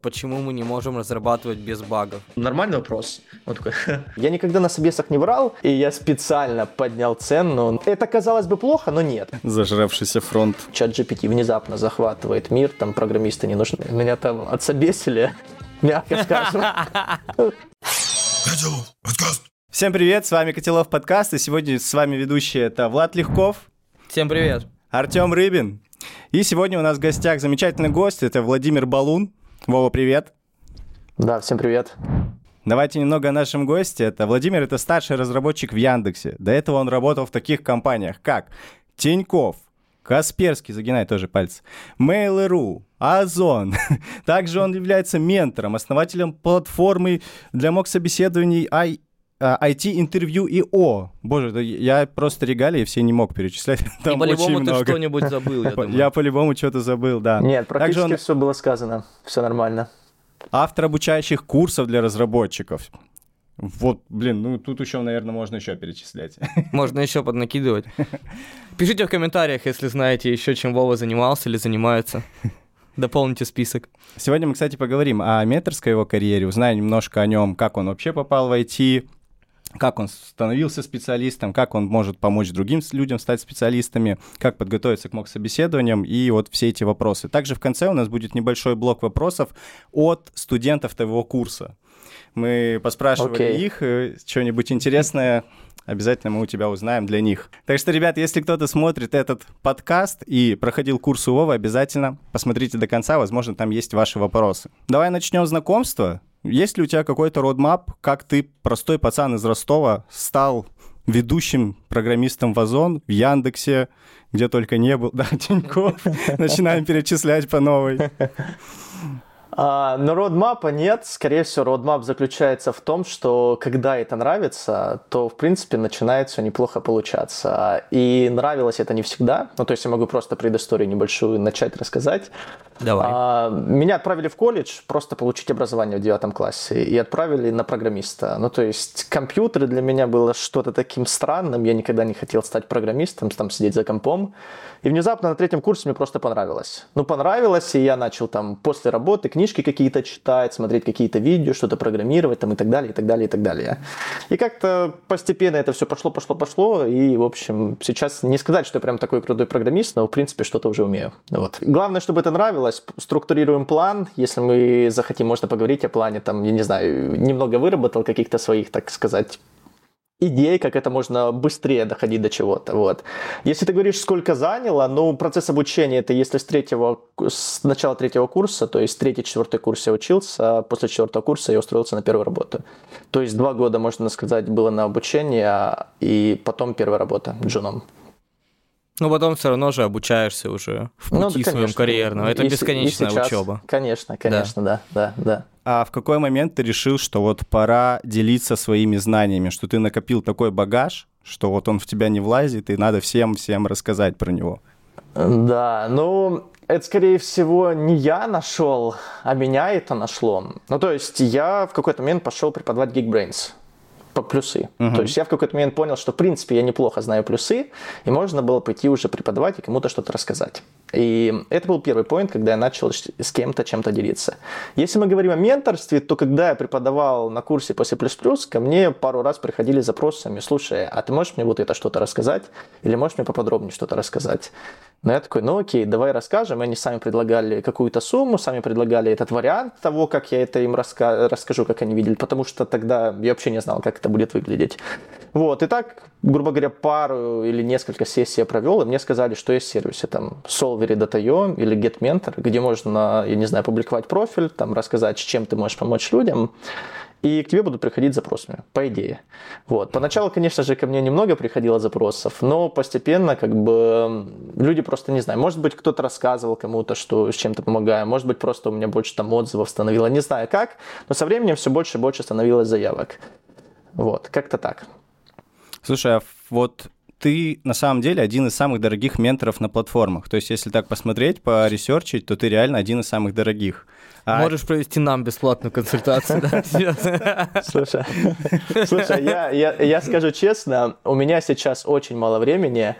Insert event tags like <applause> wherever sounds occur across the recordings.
Почему мы не можем разрабатывать без багов? Нормальный вопрос. Вот такой. Я никогда на собесах не врал, и я специально поднял цену. Это казалось бы плохо, но нет. Зажравшийся фронт. Чат GPT внезапно захватывает мир, там программисты не нужны. Меня там отсобесили, <laughs> мягко скажем. Всем привет, с вами Котелов подкаст, и сегодня с вами ведущий это Влад Легков, Всем привет. Артем Рыбин. И сегодня у нас в гостях замечательный гость, это Владимир Балун. Вова, привет. Да, всем привет. Давайте немного о нашем госте. Это Владимир, это старший разработчик в Яндексе. До этого он работал в таких компаниях, как Тиньков, Касперский, загинай тоже пальцы, Mail.ru, Озон. <laughs> Также он является ментором, основателем платформы для мок-собеседований IT-интервью и О. Боже, я просто регалии все не мог перечислять. <laughs> Там И по-любому очень ты много. что-нибудь забыл, я <laughs> думаю. Я по-любому что-то забыл, да. Нет, практически Также он все было сказано. Все нормально. автор обучающих курсов для разработчиков. Вот, блин, ну тут еще, наверное, можно еще перечислять. <laughs> Можно еще поднакидывать. Пишите в комментариях, если знаете еще, чем Вова занимался или занимается. Дополните список. Сегодня мы, кстати, поговорим о менторской его карьере, узнаем немножко о нем, как он вообще попал в IT, как он становился специалистом, как он может помочь другим людям стать специалистами, как подготовиться к мок-собеседованиям и вот все эти вопросы. Также в конце у нас будет небольшой блок вопросов от студентов твоего курса. Мы поспрашивали Окей. их, э, что-нибудь интересное обязательно мы у тебя узнаем для них. Так что, ребят, если кто-то смотрит этот подкаст и проходил курс у Вовы, обязательно посмотрите до конца, возможно, там есть ваши вопросы. Давай начнем знакомство. Есть ли у тебя какой-то родмап, как ты, простой пацан из Ростова, стал ведущим программистом в Озон, в Яндексе, где только не был, <laughs> да, Тинькофф, начинаем перечислять по новой. А, но родмапа нет. Скорее всего, родмап заключается в том, что когда это нравится, то, в принципе, начинает все неплохо получаться. И нравилось это не всегда. Ну, то есть я могу просто предысторию небольшую начать рассказать. Давай. А, меня отправили в колледж просто получить образование в девятом классе и отправили на программиста. Ну, то есть компьютеры для меня было что-то таким странным. Я никогда не хотел стать программистом, там сидеть за компом. И внезапно на третьем курсе мне просто понравилось. Ну, понравилось, и я начал там после работы книжки какие-то читать, смотреть какие-то видео, что-то программировать там и так далее, и так далее, и так далее. И как-то постепенно это все пошло, пошло, пошло. И, в общем, сейчас не сказать, что я прям такой крутой программист, но, в принципе, что-то уже умею. Вот. Главное, чтобы это нравилось. Структурируем план. Если мы захотим, можно поговорить о плане. Там, я не знаю, немного выработал каких-то своих, так сказать, идей, как это можно быстрее доходить до чего-то. Вот. Если ты говоришь, сколько заняло, ну, процесс обучения, это если с третьего, с начала третьего курса, то есть третий, четвертый курс я учился, а после четвертого курса я устроился на первую работу. То есть два года, можно сказать, было на обучение, и потом первая работа джуном. Ну, потом все равно же обучаешься уже в Ну, пути да, своем карьерном. Это И с- и бесконечная сейчас. учеба. Конечно, конечно, да, да, да. А в какой момент ты решил, что вот пора делиться своими знаниями, что ты накопил такой багаж, что вот он в тебя не влазит, и надо всем-всем рассказать про него? Да, ну, это, скорее всего, не я нашел, а меня это нашло. Ну, то есть я в какой-то момент пошел преподавать Geekbrains по плюсы. То есть я в какой-то момент понял, что, в принципе, я неплохо знаю плюсы, и можно было пойти уже преподавать и кому-то что-то рассказать. И это был первый поинт, когда я начал с кем-то чем-то делиться. Если мы говорим о менторстве, то когда я преподавал на курсе по C++, ко мне пару раз приходили запросами, слушай, а ты можешь мне вот это что-то рассказать? Или можешь мне поподробнее что-то рассказать? Но я такой, ну окей, давай расскажем. И они сами предлагали какую-то сумму, сами предлагали этот вариант того, как я это им раска- расскажу, как они видели, потому что тогда я вообще не знал, как это будет выглядеть. Вот, и так, грубо говоря, пару или несколько сессий я провел, и мне сказали, что есть сервисы, там, Solvery.io или GetMentor, где можно, я не знаю, публиковать профиль, там, рассказать, чем ты можешь помочь людям, и к тебе будут приходить запросами, по идее. Вот. Поначалу, конечно же, ко мне немного приходило запросов, но постепенно как бы люди просто не знаю. Может быть, кто-то рассказывал кому-то, что с чем-то помогаю. Может быть, просто у меня больше там отзывов становило. Не знаю как, но со временем все больше и больше становилось заявок. Вот, как-то так. Слушай, а вот ты на самом деле один из самых дорогих менторов на платформах. То есть, если так посмотреть, поресерчить, то ты реально один из самых дорогих. А, Можешь провести нам бесплатную консультацию? Слушай, слушай я, я, я скажу честно, у меня сейчас очень мало времени,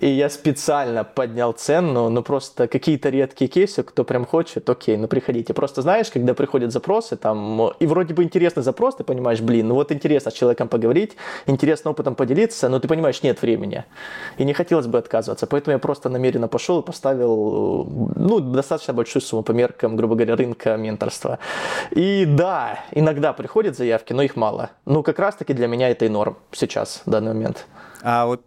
и я специально поднял цену, ну просто какие-то редкие кейсы, кто прям хочет, окей, ну приходите. Просто знаешь, когда приходят запросы, там, и вроде бы интересный запрос, ты понимаешь, блин, ну вот интересно с человеком поговорить, интересно опытом поделиться, но ты понимаешь, нет времени. И не хотелось бы отказываться, поэтому я просто намеренно пошел и поставил, ну, достаточно большую сумму по меркам, грубо говоря, рынка менторства. И да, иногда приходят заявки, но их мало. Ну, как раз-таки для меня это и норм сейчас, в данный момент. а вот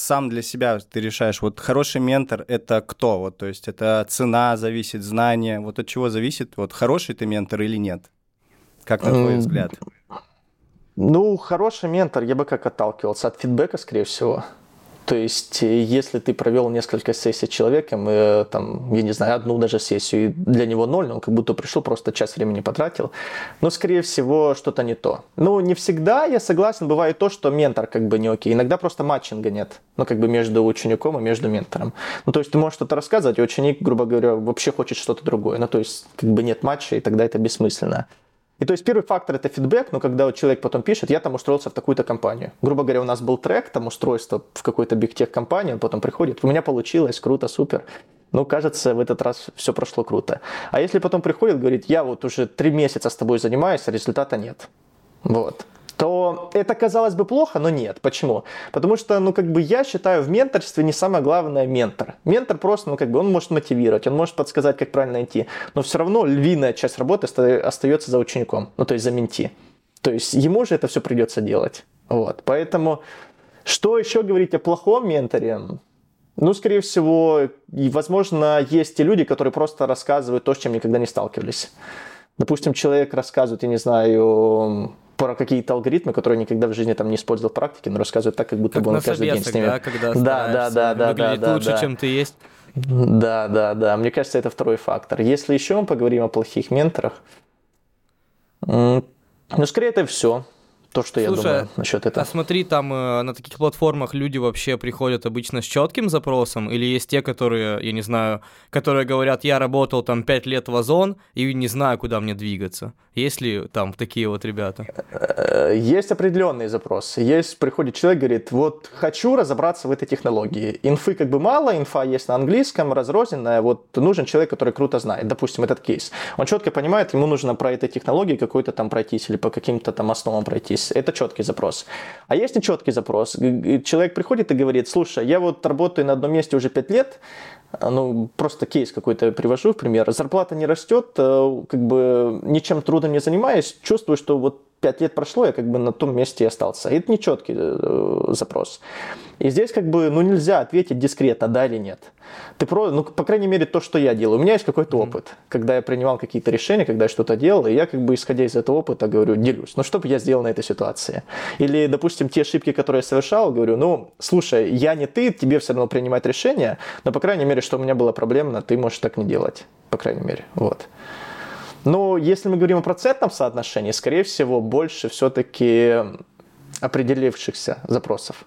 сам для себя ты решаешь, вот хороший ментор — это кто? Вот, то есть это цена зависит, знание. Вот от чего зависит, вот хороший ты ментор или нет? Как на твой М, взгляд? Ну, хороший ментор, я бы как отталкивался от фидбэка, скорее всего. То есть, э, если ты провел несколько сессий с человеком, э, там, я не знаю, одну даже сессию, и для него ноль, он как будто пришел, просто часть времени потратил, но, скорее всего, что-то не то. Ну, не всегда, я согласен, бывает то, что ментор как бы не окей. Иногда просто матчинга нет, ну, как бы между учеником и между ментором. Ну, то есть, ты можешь что-то рассказывать, а ученик, грубо говоря, вообще хочет что-то другое. Ну, то есть, как бы нет матча, и тогда это бессмысленно. И то есть первый фактор это фидбэк, но когда вот человек потом пишет, я там устроился в такую-то компанию. Грубо говоря, у нас был трек, там устройство в какой-то бигтех компании, он потом приходит, у меня получилось, круто, супер. Ну, кажется, в этот раз все прошло круто. А если потом приходит, говорит, я вот уже три месяца с тобой занимаюсь, а результата нет. Вот то это казалось бы плохо, но нет. Почему? Потому что, ну, как бы я считаю, в менторстве не самое главное ментор. Ментор просто, ну, как бы он может мотивировать, он может подсказать, как правильно идти, но все равно львиная часть работы оста- остается за учеником, ну, то есть за менти. То есть ему же это все придется делать. Вот. Поэтому, что еще говорить о плохом менторе? Ну, скорее всего, возможно, есть те люди, которые просто рассказывают то, с чем никогда не сталкивались. Допустим, человек рассказывает, я не знаю, про какие-то алгоритмы, которые никогда в жизни там не использовал в практике, но рассказывает так, как будто Как бы он каждый день с ними. да, когда да, да, да, да, да, да, лучше, да. чем ты есть. Да, да, да. Мне кажется, это второй фактор. Если еще мы поговорим о плохих менторах, ну, скорее, это все. То, что я Слушай, думаю насчет А этого. смотри, там э, на таких платформах люди вообще приходят обычно с четким запросом, или есть те, которые, я не знаю, которые говорят, я работал там 5 лет в Озон и не знаю, куда мне двигаться. Есть ли там такие вот ребята? Э, Есть определенные запросы. Есть, приходит человек, говорит, вот хочу разобраться в этой технологии. Инфы как бы мало, инфа есть на английском, разрозненная. Вот нужен человек, который круто знает. Допустим, этот кейс. Он четко понимает, ему нужно про этой технологии какой-то там пройтись или по каким-то там основам пройтись. Это четкий запрос. А есть нечеткий запрос. Человек приходит и говорит, слушай, я вот работаю на одном месте уже 5 лет, а, ну, просто кейс какой-то привожу в пример. Зарплата не растет, э, как бы ничем трудным не занимаюсь, чувствую, что вот пять лет прошло, я как бы на том месте и остался. И это нечеткий э, запрос. И здесь как бы, ну, нельзя ответить дискретно, да или нет. Ты про, ну, по крайней мере, то, что я делаю. У меня есть какой-то опыт, когда я принимал какие-то решения, когда я что-то делал, и я как бы, исходя из этого опыта, говорю, делюсь. Ну, что бы я сделал на этой ситуации? Или, допустим, те ошибки, которые я совершал, говорю, ну, слушай, я не ты, тебе все равно принимать решение, но, по крайней мере, что у меня было проблемно, ты можешь так не делать. По крайней мере, вот. Но если мы говорим о процентном соотношении, скорее всего, больше все-таки определившихся запросов.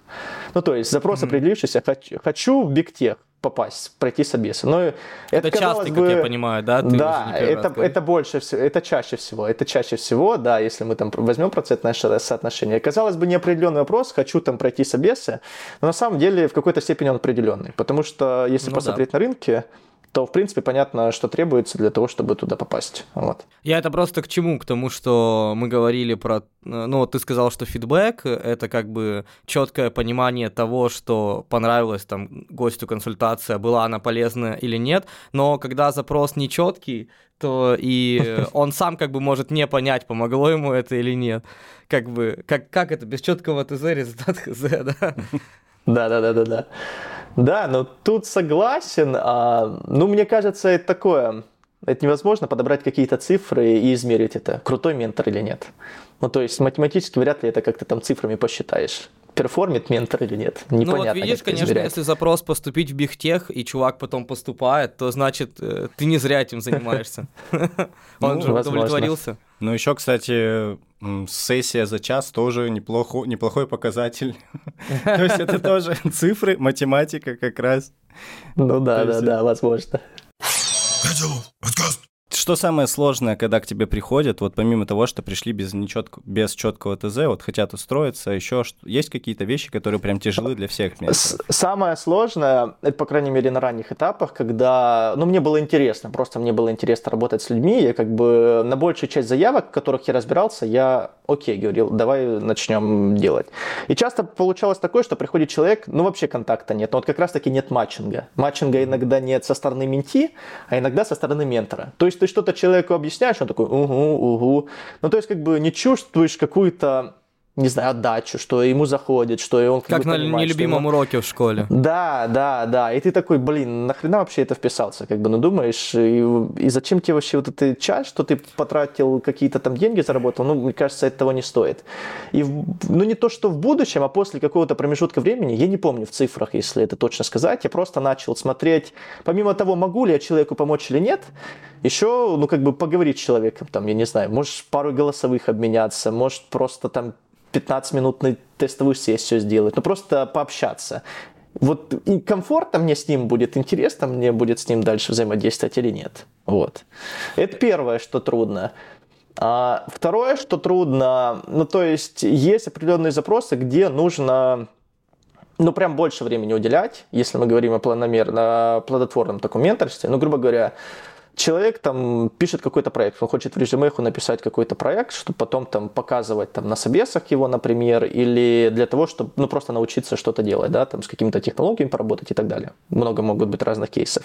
Ну, то есть запрос определившийся, хочу, хочу в бигтех попасть, пройти собесы. Но это, Это часто, как я бы, понимаю, да? Ты да, раз это, это больше всего, это чаще всего, это чаще всего, да, если мы там возьмем процентное соотношение. Казалось бы, неопределенный вопрос, хочу там пройти собесы, но на самом деле в какой-то степени он определенный, потому что если Ну да. посмотреть на рынке, то, в принципе, понятно, что требуется для того, чтобы туда попасть. Вот. Я это просто к чему? К тому, что мы говорили про... Ну, вот ты сказал, что фидбэк — это как бы четкое понимание того, что понравилась там гостю консультация, была она полезная или нет, но когда запрос нечеткий, то и <laughs> он сам как бы может не понять, помогло ему это или нет. Как бы, как, как это, без четкого ТЗ результат ХЗ, да? <laughs> Да, да, но тут согласен. а, ну, мне кажется, это такое. Это невозможно подобрать какие-то цифры и измерить это, крутой ментор или нет. Ну, то есть математически вряд ли это как-то там цифрами посчитаешь. Перформит ментор или нет. Непонятно. ну вот видишь, конечно, измерять. если запрос поступить в бигтех, и чувак потом поступает, то значит, э, ты не зря этим занимаешься. <laughs> Он Ну, же возможно. удовлетворился. Ну, еще, кстати, сессия за час тоже неплохо, неплохой показатель. <laughs> То есть это тоже цифры, математика как раз. Ну да, да, да, возможно. Что самое сложное, когда к тебе приходят, вот помимо того, что пришли без, нечетко, без четкого ТЗ, вот хотят устроиться, еще что, есть какие-то вещи, которые прям тяжелы для всех С- Самое сложное, это, по крайней мере, на ранних этапах, когда, ну, мне было интересно, просто мне было интересно работать с людьми, я как бы на большую часть заявок, в которых я разбирался, я, окей, говорил, давай начнем делать. И часто получалось такое, что приходит человек, ну, вообще контакта нет, но вот как раз-таки нет матчинга. Матчинга иногда нет со стороны менти, а иногда со стороны ментора. То есть ты что-то человеку объясняешь, он такой, угу, угу. Ну, то есть как бы не чувствуешь какую-то не знаю, отдачу, что ему заходит, что и он как, на понимает, нелюбимом ему- уроке в школе. Да, да, да. И ты такой, блин, нахрена вообще это вписался? Как бы, ну думаешь, и, и зачем тебе вообще вот этот час, что ты потратил какие-то там деньги, заработал? Ну, мне кажется, это того не стоит. И, ну, не то, что в будущем, а после какого-то промежутка времени, я не помню в цифрах, если это точно сказать, я просто начал смотреть, помимо того, могу ли я человеку помочь или нет, еще, ну, как бы поговорить с человеком, там, я не знаю, может, пару голосовых обменяться, может, просто там 15-минутную тестовую сессию сделать, ну просто пообщаться. Вот и комфортно мне с ним будет, интересно мне будет с ним дальше взаимодействовать или нет. Вот. Это первое, что трудно. А второе, что трудно, ну то есть есть определенные запросы, где нужно ну, прям больше времени уделять, если мы говорим о планомерно, плодотворном таком менторстве. Ну, грубо говоря, человек там пишет какой-то проект, он хочет в резюме написать какой-то проект, чтобы потом там показывать там на собесах его, например, или для того, чтобы ну, просто научиться что-то делать, да, там с какими-то технологиями поработать и так далее. Много могут быть разных кейсов.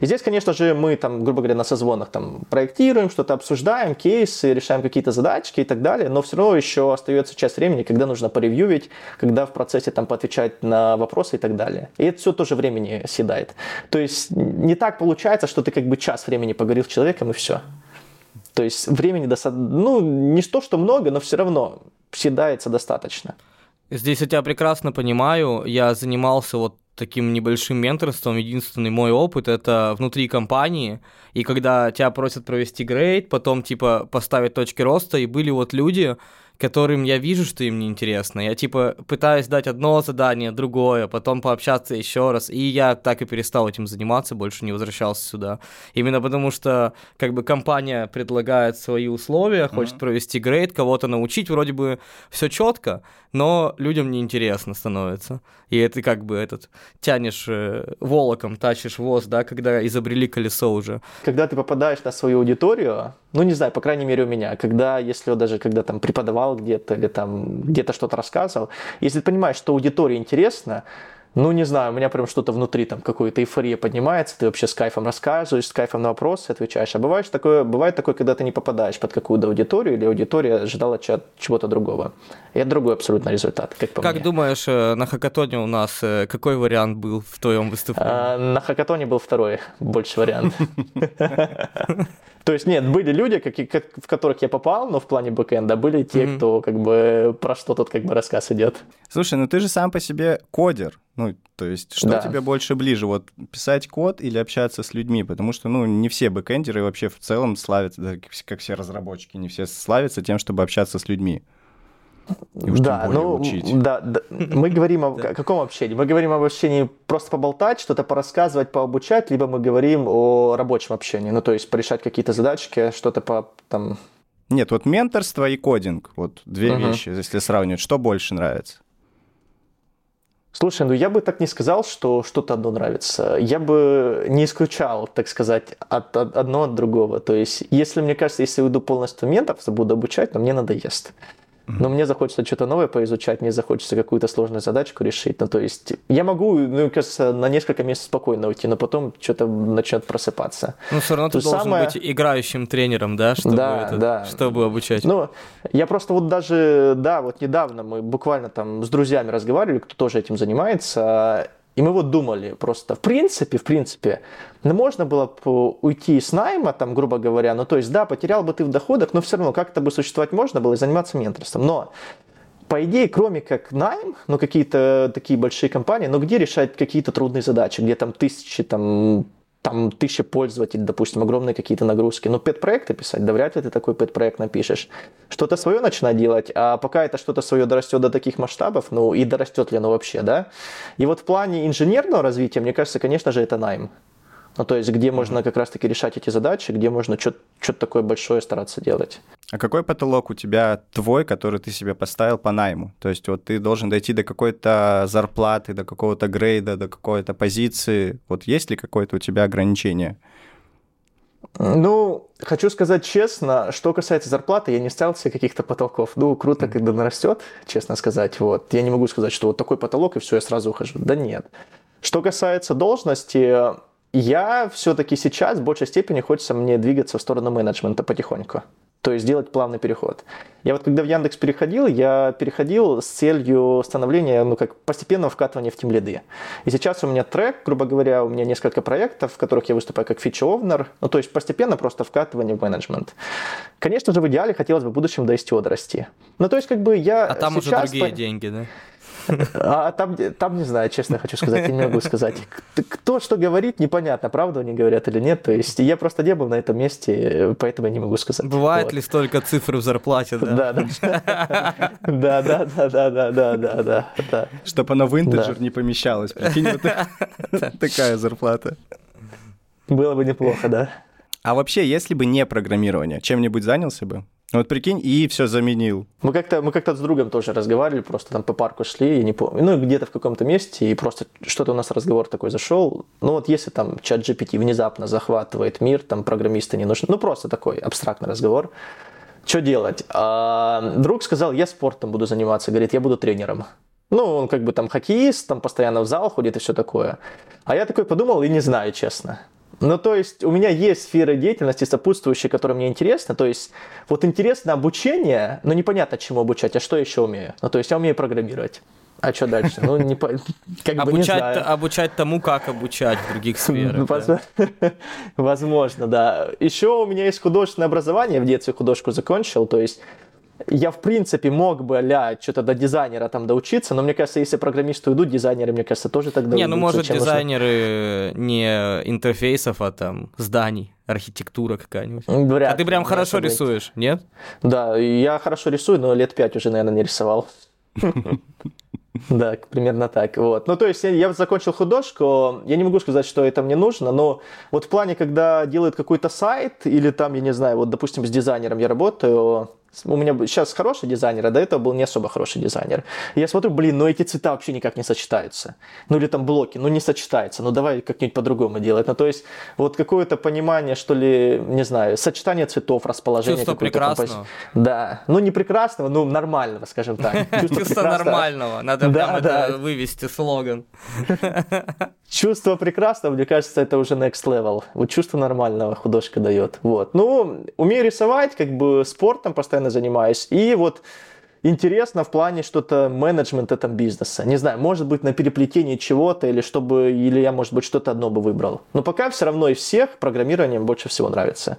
И здесь, конечно же, мы там, грубо говоря, на созвонах там проектируем, что-то обсуждаем, кейсы, решаем какие-то задачки и так далее, но все равно еще остается часть времени, когда нужно поревьювить, когда в процессе там поотвечать на вопросы и так далее. И это все тоже времени съедает. То есть не так получается, что ты как бы час времени поговорил с человеком и все. То есть времени достаточно, ну, не то, что много, но все равно съедается достаточно. Здесь я тебя прекрасно понимаю. Я занимался вот таким небольшим менторством. Единственный мой опыт это внутри компании. И когда тебя просят провести грейд, потом типа поставить точки роста, и были вот люди, которым я вижу, что им неинтересно. Я типа пытаюсь дать одно задание, другое, потом пообщаться еще раз. И я так и перестал этим заниматься, больше не возвращался сюда. Именно потому что как бы компания предлагает свои условия, хочет провести грейд, кого-то научить, вроде бы все четко, но людям неинтересно становится. И это как бы этот тянешь э, волоком, тащишь воз, да, когда изобрели колесо уже. Когда ты попадаешь на свою аудиторию, ну, не знаю, по крайней мере у меня, когда, если даже когда там преподавал где-то или там где-то что-то рассказывал, если ты понимаешь, что аудитории интересно, ну, не знаю, у меня прям что-то внутри, там, какая-то эйфория поднимается, ты вообще с кайфом рассказываешь, с кайфом на вопросы отвечаешь. А бывает такое, бывает такое, когда ты не попадаешь под какую-то аудиторию, или аудитория ожидала чего-то другого. И это другой абсолютно результат, как по Как мне. думаешь, э, на хакатоне у нас э, какой вариант был в твоем выступлении? А, на хакатоне был второй, больше вариант. <laughs> То есть нет, были люди, какие- как- в которых я попал, но в плане бэкэнда, были те, Мгм. кто как бы про что тут как бы рассказ идет. Слушай, ну ты же сам по себе кодер. Ну, то есть, что Да. тебе больше ближе, вот писать код или общаться с людьми? Потому что, ну, не все бэкэндеры вообще в целом славятся, как как все разработчики, не все славятся тем, чтобы общаться с людьми. И уж тем да, более ну, учить. да, да. мы говорим о каком общении? Мы говорим об общении просто поболтать, что-то порассказывать, пообучать, либо мы говорим о рабочем общении, ну, то есть порешать какие-то задачки, что-то по, там, Нет, вот менторство и кодинг, вот две Мгм. вещи, если сравнивать, что больше нравится? Слушай, ну я бы так не сказал, что что-то одно нравится. Я бы не исключал, так сказать, от, от- одно от другого. То есть, если мне кажется, если уйду полностью в менторство, буду обучать, но мне надоест. Но мне захочется что-то новое поизучать, мне захочется какую-то сложную задачку решить. Ну, то есть, я могу, ну, кажется, на несколько месяцев спокойно уйти, но потом что-то начнет просыпаться. Ну, все равно то ты должен самое- быть играющим тренером, да, чтобы, Да, это- да. чтобы обучать. Ну, я просто вот даже, да, вот недавно мы буквально там с друзьями разговаривали, кто тоже этим занимается, и мы вот думали просто, в принципе, в принципе, ну, можно было бы уйти с найма, там, грубо говоря, ну, то есть, да, потерял бы ты в доходах, но все равно как-то бы существовать можно было и заниматься менторством. Но по идее, кроме как найм, ну, какие-то такие большие компании, но где решать какие-то трудные задачи, где там тысячи, там, там тысячи пользователей, допустим, огромные какие-то нагрузки. Но пет-проекты писать, да вряд ли ты такой пет-проект напишешь. Что-то свое начинать делать, а пока это что-то свое дорастет до таких масштабов, ну и дорастет ли оно вообще, да? И вот в плане инженерного развития, мне кажется, конечно же, это найм. Ну, то есть, где можно как раз-таки решать эти задачи, где можно что-то такое большое стараться делать. А какой потолок у тебя твой, который ты себе поставил по найму? То есть вот ты должен дойти до какой-то зарплаты, до какого-то грейда, до какой-то позиции. Вот есть ли какое-то у тебя ограничение? Ну, хочу сказать честно, что касается зарплаты, я не ставил себе каких-то потолков. Ну, круто, когда нарастет, честно сказать. Вот. Я не могу сказать, что вот такой потолок, и все, я сразу ухожу. Да нет. Что касается должности, я все-таки сейчас в большей степени хочется мне двигаться в сторону менеджмента потихоньку. То есть делать плавный переход. Я вот когда в Яндекс переходил, я переходил с целью становления, ну как постепенного вкатывания в тем лиды. И сейчас у меня трек, грубо говоря, у меня несколько проектов, в которых я выступаю как фичи-овнер, ну то есть постепенно просто вкатывание в менеджмент. Конечно же, в идеале хотелось бы в будущем до STO дорасти. Ну то есть как бы я А там уже другие по... деньги, да? А там, там не знаю, честно хочу сказать, я не могу сказать. Кто что говорит, непонятно, правду они говорят или нет. То есть я просто не был на этом месте, поэтому я не могу сказать. Бывает вот. ли столько цифр в зарплате, да? Да, да. <laughs> Да, да, да, да, да, да, да, да. Чтобы она в интеджер не помещалась. Прикинь, вот <laughs> такая зарплата. Было бы неплохо, да. А вообще, если бы не программирование, чем-нибудь занялся бы? Ну вот прикинь, и все заменил. Мы как-то мы как-то с другом тоже разговаривали, просто там по парку шли, я не помню, ну где-то в каком-то месте, и просто что-то у нас разговор такой зашел. Ну вот если там чат GPT внезапно захватывает мир, там программисты не нужны, ну просто такой абстрактный разговор. Что делать? А, друг сказал, я спортом буду заниматься, говорит, я буду тренером. Ну, он как бы там хоккеист, там постоянно в зал ходит и все такое. А я такой подумал и не знаю, честно. Ну, то есть у меня есть сфера деятельности сопутствующие, которые мне интересны. То есть вот интересно обучение, но непонятно, чему обучать, а что еще умею. Ну, то есть я умею программировать. А что дальше? Ну, не по... как обучать, бы не знаю. Обучать тому, как обучать в других сферах. Да. Возможно, <laughs> да. Еще у меня есть художественное образование, в детстве художку закончил, то есть я, в принципе, мог бы, ля, что-то до дизайнера там доучиться, но мне кажется, если программисты идут, дизайнеры, мне кажется, тоже тогда Не, ну, может, дизайнеры нужно... не интерфейсов, а там зданий, архитектура какая-нибудь. Вряд а ты прям хорошо быть. рисуешь, нет? Да, я хорошо рисую, но лет пять уже, наверное, не рисовал. <laughs> Да, примерно так. Вот. Ну, то есть я закончил художку, я не могу сказать, что это мне нужно, но вот в плане, когда делают какой-то сайт, или там, я не знаю, вот, допустим, с дизайнером я работаю, у меня сейчас хороший дизайнер, а до этого был не особо хороший дизайнер. И я смотрю, блин, ну эти цвета вообще никак не сочетаются. Ну или там блоки, ну не сочетаются, ну давай как-нибудь по-другому делать. Ну то есть вот какое-то понимание, что ли, не знаю, сочетание цветов, расположение. Чувство прекрасного. Компози... Да, ну не прекрасного, ну нормального, скажем так. <laughs> Чувство нормального, надо прям это вывести слоган. <laughs> Чувство прекрасного, мне кажется, это уже next level. Вот чувство нормального художка дает. Вот. Ну, умею рисовать, как бы спортом постоянно занимаюсь. И вот интересно в плане что-то менеджмента там бизнеса. Не знаю, может быть на переплетении чего-то или чтобы, или я, может быть, что-то одно бы выбрал. Но пока все равно из всех программирование больше всего нравится.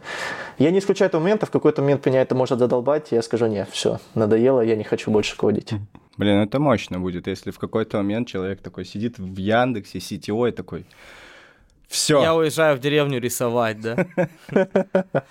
Я не исключаю этого момента, в какой-то момент меня это может задолбать, и я скажу, нет, все, надоело, я не хочу больше кодить. Блин, это мощно будет, если в какой-то момент человек такой сидит в Яндексе, CTO и такой, все. Я уезжаю в деревню рисовать, да.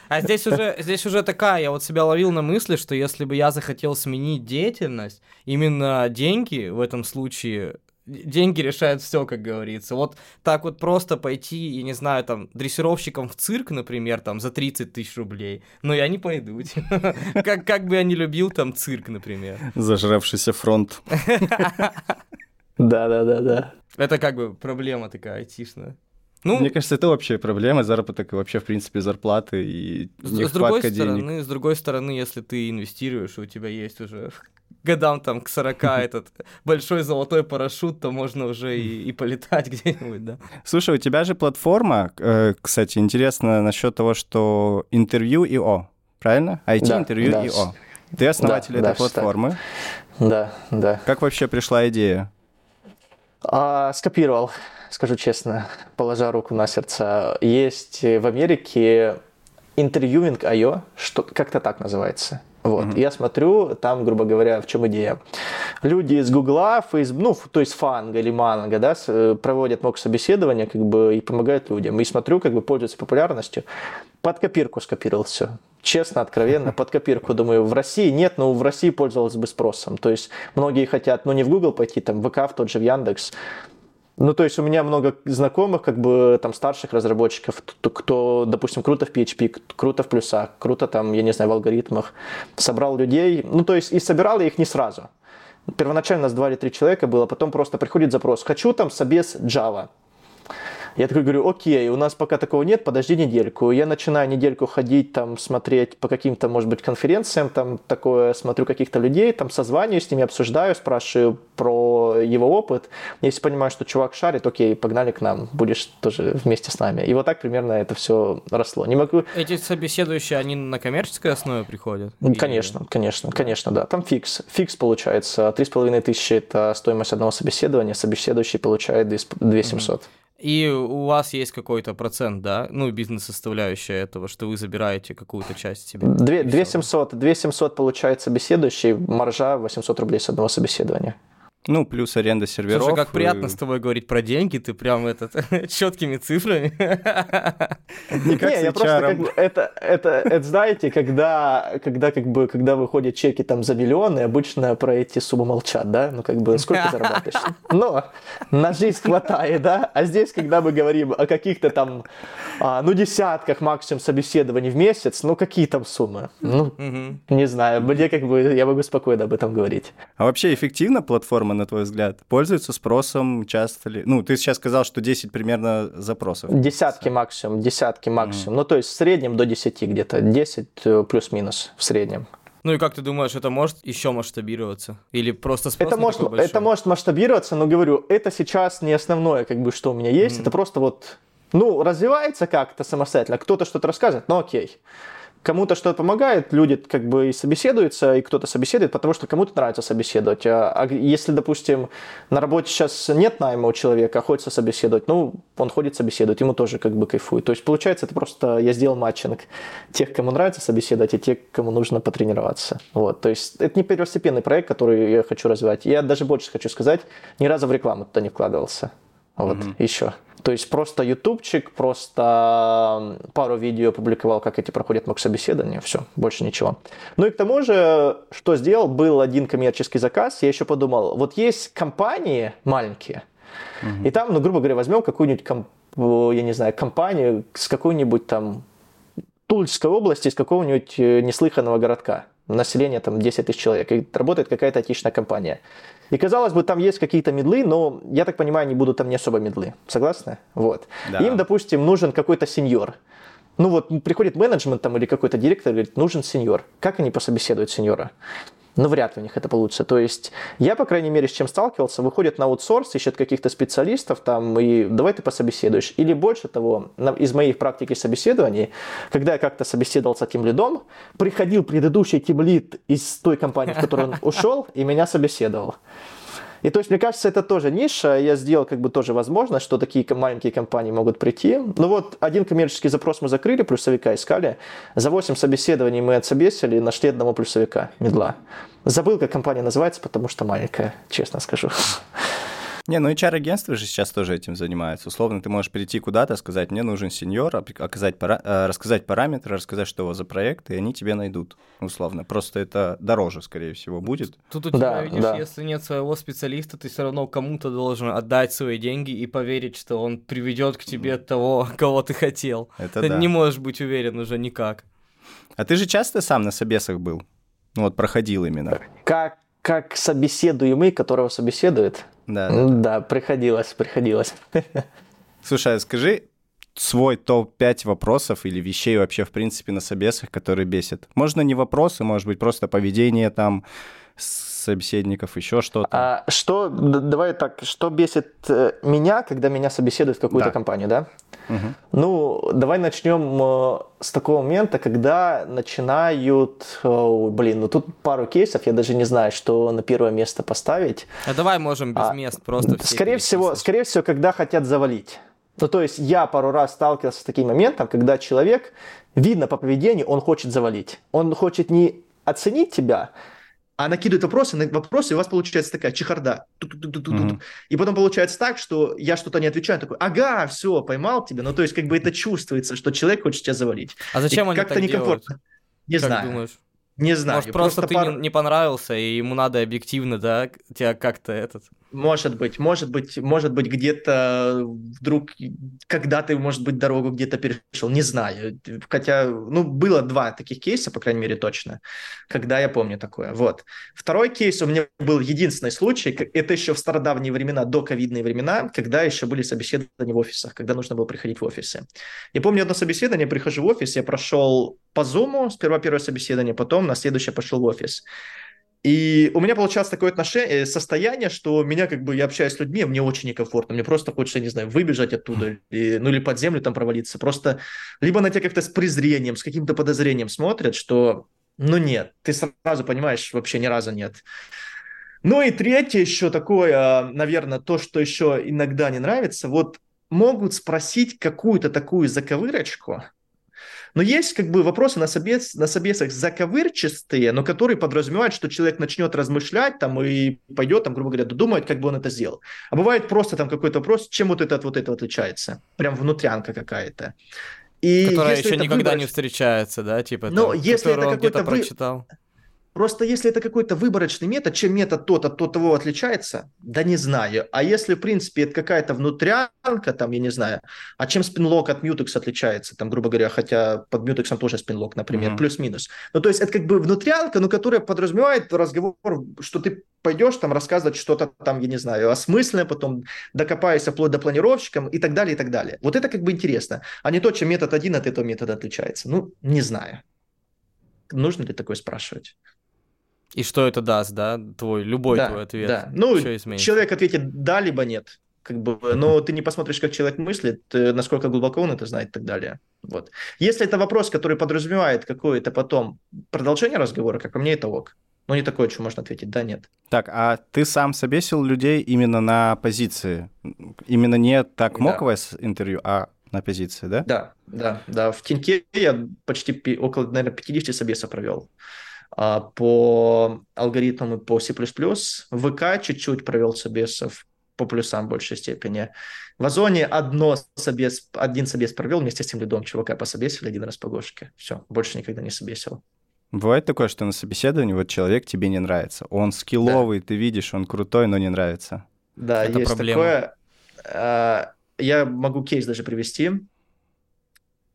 А здесь уже, здесь уже такая, я вот себя ловил на мысли, что если бы я захотел сменить деятельность, именно деньги в этом случае деньги решают все, как говорится. Вот так вот просто пойти, я не знаю, там, дрессировщиком в цирк, например, там, за 30 тысяч рублей, но я не пойду. <laughs> как, как бы я не любил там цирк, например. Зажравшийся фронт. <laughs> Да-да-да-да. Это как бы проблема такая айтишная. Ну, Мне кажется, это общая проблема заработок и вообще, в принципе, зарплаты и с, с другой денег. стороны, С другой стороны, если ты инвестируешь, у тебя есть уже <laughs> годам там к 40 <laughs> этот большой золотой парашют, то можно уже и, и полетать <laughs> где-нибудь, да. Слушай, у тебя же платформа, э, кстати, интересно насчет того, что интервью и О, правильно? IT-интервью да, да. и О. Ты основатель да, этой да, платформы. Да, да. Как вообще пришла идея? А, скопировал скажу честно, <laughs> положа руку на сердце, есть в Америке интервьюинг.io, что как-то так называется. Вот. Mm-hmm. Я смотрю, там, грубо говоря, в чем идея. Люди из Гугла, Facebook, ну, то есть Фанга или Манга, да, э, проводят мок собеседования, как бы, и помогают людям. И смотрю, как бы пользуются популярностью. Под копирку скопировал все. Честно, откровенно, <laughs> под копирку. Думаю, в России нет, но в России пользовалось бы спросом. То есть многие хотят, ну, не в Google пойти, там, в ВК, в тот же в Яндекс, Ну, то есть у меня много знакомых, как бы, там, старших разработчиков, кто, допустим, круто в PHP, круто в плюсах, круто там, я не знаю, в алгоритмах, собрал людей, ну, то есть и собирал я их не сразу. Первоначально у нас два или три человека было, потом просто приходит запрос, хочу там собес Java, я такой говорю, окей, у нас пока такого нет, подожди недельку. Я начинаю недельку ходить, там, смотреть по каким-то, может быть, конференциям, там, такое, смотрю каких-то людей, там, созваниваюсь с ними, обсуждаю, спрашиваю про его опыт. Если понимаю, что чувак шарит, окей, погнали к нам, будешь тоже вместе с нами. И вот так примерно это все росло. Не могу... Эти собеседующие, они на коммерческой основе приходят? Конечно, Или... конечно, конечно, да. Там фикс. Фикс получается. Три с половиной тысячи – это стоимость одного собеседования, собеседующий получает 2700. Mm-hmm. И у вас есть какой-то процент, да, ну, бизнес-составляющая этого, что вы забираете какую-то часть себе. 2, 2 700, 2 700 получает собеседующий, маржа 800 рублей с одного собеседования. Ну, плюс аренда серверов. Слушай, как приятно с тобой говорить про деньги, ты прям этот <laughs> четкими цифрами. <laughs> Не, как Не я просто как бы, это, это, это, знаете, когда, когда как бы, когда выходят чеки там за миллионы, обычно про эти суммы молчат, да, ну как бы сколько <laughs> зарабатываешь. Но на жизнь хватает, да, а здесь, когда мы говорим о каких-то там, а, ну десятках максимум собеседований в месяц, ну какие там суммы? Ну, не знаю, мне как бы, я могу спокойно об этом говорить. А вообще эффективна платформа на твой взгляд? Пользуются спросом часто ли? Ну, ты сейчас сказал, что 10 примерно запросов. Десятки максимум, десятки максимум. Mm. Ну, то есть в среднем до 10 где-то, 10 э, плюс-минус в среднем. Ну и как ты думаешь, это может еще масштабироваться? Или просто спрос это может, это может масштабироваться, но говорю, это сейчас не основное, как бы, что у меня есть. Mm. Это просто вот, ну, развивается как-то самостоятельно. Кто-то что-то рассказывает, ну окей кому-то что-то помогает, люди как бы и собеседуются, и кто-то собеседует, потому что кому-то нравится собеседовать. А, а если, допустим, на работе сейчас нет найма у человека, а хочется собеседовать, ну, он ходит собеседовать, ему тоже как бы кайфует. То есть, получается, это просто я сделал матчинг тех, кому нравится собеседовать, и тех, кому нужно потренироваться. Вот. То есть, это не первостепенный проект, который я хочу развивать. Я даже больше хочу сказать, ни разу в рекламу туда не вкладывался. Вот, mm-hmm. еще. То есть просто ютубчик, просто пару видео опубликовал, как эти проходят мок собеседования, все, больше ничего. Ну и к тому же, что сделал, был один коммерческий заказ, я еще подумал, вот есть компании маленькие, угу. и там, ну, грубо говоря, возьмем какую-нибудь, комп... я не знаю, компанию с какой-нибудь там Тульской области, из какого-нибудь э, неслыханного городка, население там 10 тысяч человек, и работает какая-то отечественная компания. И казалось бы, там есть какие-то медлы, но я так понимаю, они будут там не особо медлы. Согласны? Вот. Да. Им, допустим, нужен какой-то сеньор. Ну вот приходит менеджмент там или какой-то директор, говорит, нужен сеньор. Как они пособеседуют сеньора? Ну, вряд ли у них это получится. То есть я, по крайней мере, с чем сталкивался, выходят на аутсорс, ищут каких-то специалистов там, и давай ты пособеседуешь. Или больше того, из моих практики собеседований, когда я как-то собеседовал с этим лидом, приходил предыдущий тимлид из той компании, в которой он <laughs> ушел, и меня собеседовал. И то есть, мне кажется, это тоже ниша. Я сделал как бы тоже возможно, что такие маленькие компании могут прийти. Ну вот, один коммерческий запрос мы закрыли, плюсовика искали. За 8 собеседований мы отсобесили нашли одного плюсовика, медла. Забыл, как компания называется, потому что маленькая, честно скажу. Не, ну HR-агентства же сейчас тоже этим занимаются. Условно, ты можешь прийти куда-то, сказать, мне нужен сеньор, оказать пара... Э, рассказать параметры, рассказать, что у вас за проект, и они тебе найдут, условно. Просто это дороже, скорее всего, будет. Тут у тебя, да, видишь, да. если нет своего специалиста, ты все равно кому-то должен отдать свои деньги и поверить, что он приведет к тебе того, кого ты хотел. Это ты да. не можешь быть уверен уже никак. А ты же часто сам на собесах был? Ну вот проходил именно. Как, как собеседуемый, которого собеседует? Да, да, да. приходилось, приходилось. <laughs> Слушай, а скажи свой топ-5 вопросов или вещей вообще, в принципе, на собесах, которые бесят. Можно не вопросы, может быть, просто поведение там собеседников, еще что-то. А, что, давай так, что бесит э, меня, когда меня собеседуют в какую-то да. компанию, да? Угу. Ну, давай начнем э, с такого момента, когда начинают, о, блин, ну тут пару кейсов, я даже не знаю, что на первое место поставить. А давай можем без а, мест просто. Скорее всего, скорее всего, когда хотят завалить. Ну, то есть я пару раз сталкивался с таким моментом, когда человек, видно по поведению, он хочет завалить. Он хочет не оценить тебя, а накидывает вопросы на вопросы, и у вас получается такая чехарда. Mm-hmm. И потом получается так, что я что-то не отвечаю, такой, ага, все, поймал тебя. Ну, то есть, как бы это чувствуется, что человек хочет тебя завалить. А зачем и они как-то так некомфортно. Делают? Не как знаю. Думаешь? Не знаю. Может, просто, просто ты пар... не, не понравился, и ему надо объективно, да, тебя как-то этот... Может быть, может быть, может быть, где-то вдруг, когда ты, может быть, дорогу где-то перешел, не знаю. Хотя, ну, было два таких кейса, по крайней мере, точно, когда я помню такое. Вот. Второй кейс у меня был единственный случай, это еще в стародавние времена, до ковидные времена, когда еще были собеседования в офисах, когда нужно было приходить в офисы. Я помню одно собеседование, прихожу в офис, я прошел по Zoom, сперва первое собеседование, потом на следующее пошел в офис. И у меня получалось такое отношение, э, состояние, что меня как бы, я общаюсь с людьми, мне очень некомфортно, мне просто хочется, не знаю, выбежать оттуда, и, ну или под землю там провалиться, просто либо на тебя как-то с презрением, с каким-то подозрением смотрят, что, ну нет, ты сразу понимаешь, вообще ни разу нет. Ну и третье еще такое, наверное, то, что еще иногда не нравится, вот могут спросить какую-то такую заковырочку, но есть как бы вопросы на, собес, на собесах заковырчистые, но которые подразумевают, что человек начнет размышлять там и пойдет, там, грубо говоря, додумает, как бы он это сделал. А бывает просто там какой-то вопрос, чем вот это от вот этого отличается. Прям внутрянка какая-то. И Которая еще никогда выбор... не встречается, да, типа, но там, если это какой-то вы... прочитал. Просто если это какой-то выборочный метод, чем метод тот от того отличается, да не знаю. А если, в принципе, это какая-то внутрянка, там, я не знаю, а чем спинлок от Mutex отличается, там, грубо говоря, хотя под Mutex тоже спинлок, например, mm-hmm. плюс-минус. Ну, то есть это как бы внутрянка, но которая подразумевает разговор, что ты пойдешь там рассказывать что-то там, я не знаю, осмысленное, потом докопаешься вплоть до планировщикам и так далее, и так далее. Вот это как бы интересно, а не то, чем метод один от этого метода отличается. Ну, не знаю. Нужно ли такое спрашивать? И что это даст, да, твой, любой да, твой ответ? Да, ну, человек ответит да, либо нет. Как бы, но ты не посмотришь, как человек мыслит, насколько глубоко он это знает и так далее. Вот. Если это вопрос, который подразумевает какое-то потом продолжение разговора, как по мне, это ок. Но не такое, что можно ответить, да, нет. Так, а ты сам собесил людей именно на позиции? Именно не так моковое да. интервью, а на позиции, да? Да, да, да. В Тиньке я почти около, наверное, 50 собесов провел. А, по алгоритмам и по C++. В ВК чуть-чуть провел собесов по плюсам в большей степени. В Озоне одно собес, один собес провел вместе с тем лидом чувака пособесили один раз по Гошке. Все, больше никогда не собесил. Бывает такое, что на собеседовании вот человек тебе не нравится. Он скилловый, да. ты видишь, он крутой, но не нравится. Да, Это есть проблема. такое. А, я могу кейс даже привести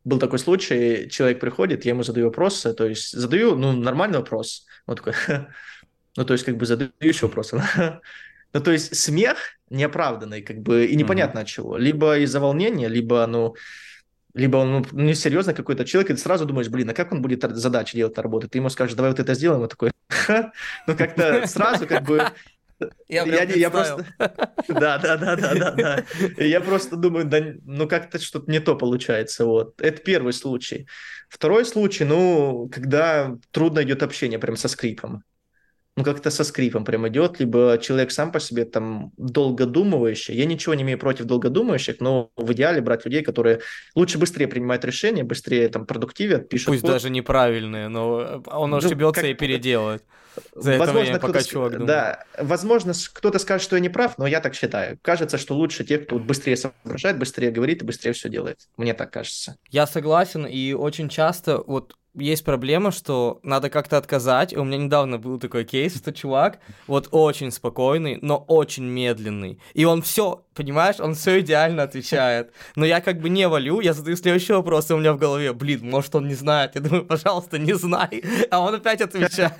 был такой случай, человек приходит, я ему задаю вопросы, то есть задаю, ну, нормальный вопрос, он такой, <laughs> ну, то есть как бы задаю еще вопросы. <laughs> ну, то есть смех неоправданный, как бы, и непонятно от чего. Либо из-за волнения, либо, ну, либо он ну, несерьезно какой-то человек, и ты сразу думаешь, блин, а как он будет задачи делать на работу? Ты ему скажешь, давай вот это сделаем, он такой, <laughs> ну, как-то сразу как бы я, я, я просто... <laughs> Да, да, да, да, да, да. Я просто думаю, да, ну как-то что-то не то получается. Вот. Это первый случай. Второй случай, ну, когда трудно идет общение прям со скрипом. Ну, как-то со скрипом прям идет, либо человек сам по себе там долгодумывающий. Я ничего не имею против долгодумающих, но в идеале брать людей, которые лучше быстрее принимают решения, быстрее там продуктивят, пишут Пусть код. даже неправильные, но он ну, ошибется как... и переделает. За это возможно, время, пока чувак. Да, возможно, кто-то скажет, что я не прав, но я так считаю. Кажется, что лучше те, кто быстрее соображает, быстрее говорит и быстрее все делает. Мне так кажется. Я согласен, и очень часто вот есть проблема, что надо как-то отказать. У меня недавно был такой кейс, что чувак вот очень спокойный, но очень медленный. И он все, понимаешь, он все идеально отвечает. Но я как бы не валю, я задаю следующий вопрос, и у меня в голове, блин, может он не знает. Я думаю, пожалуйста, не знай. <laughs> А он опять отвечает.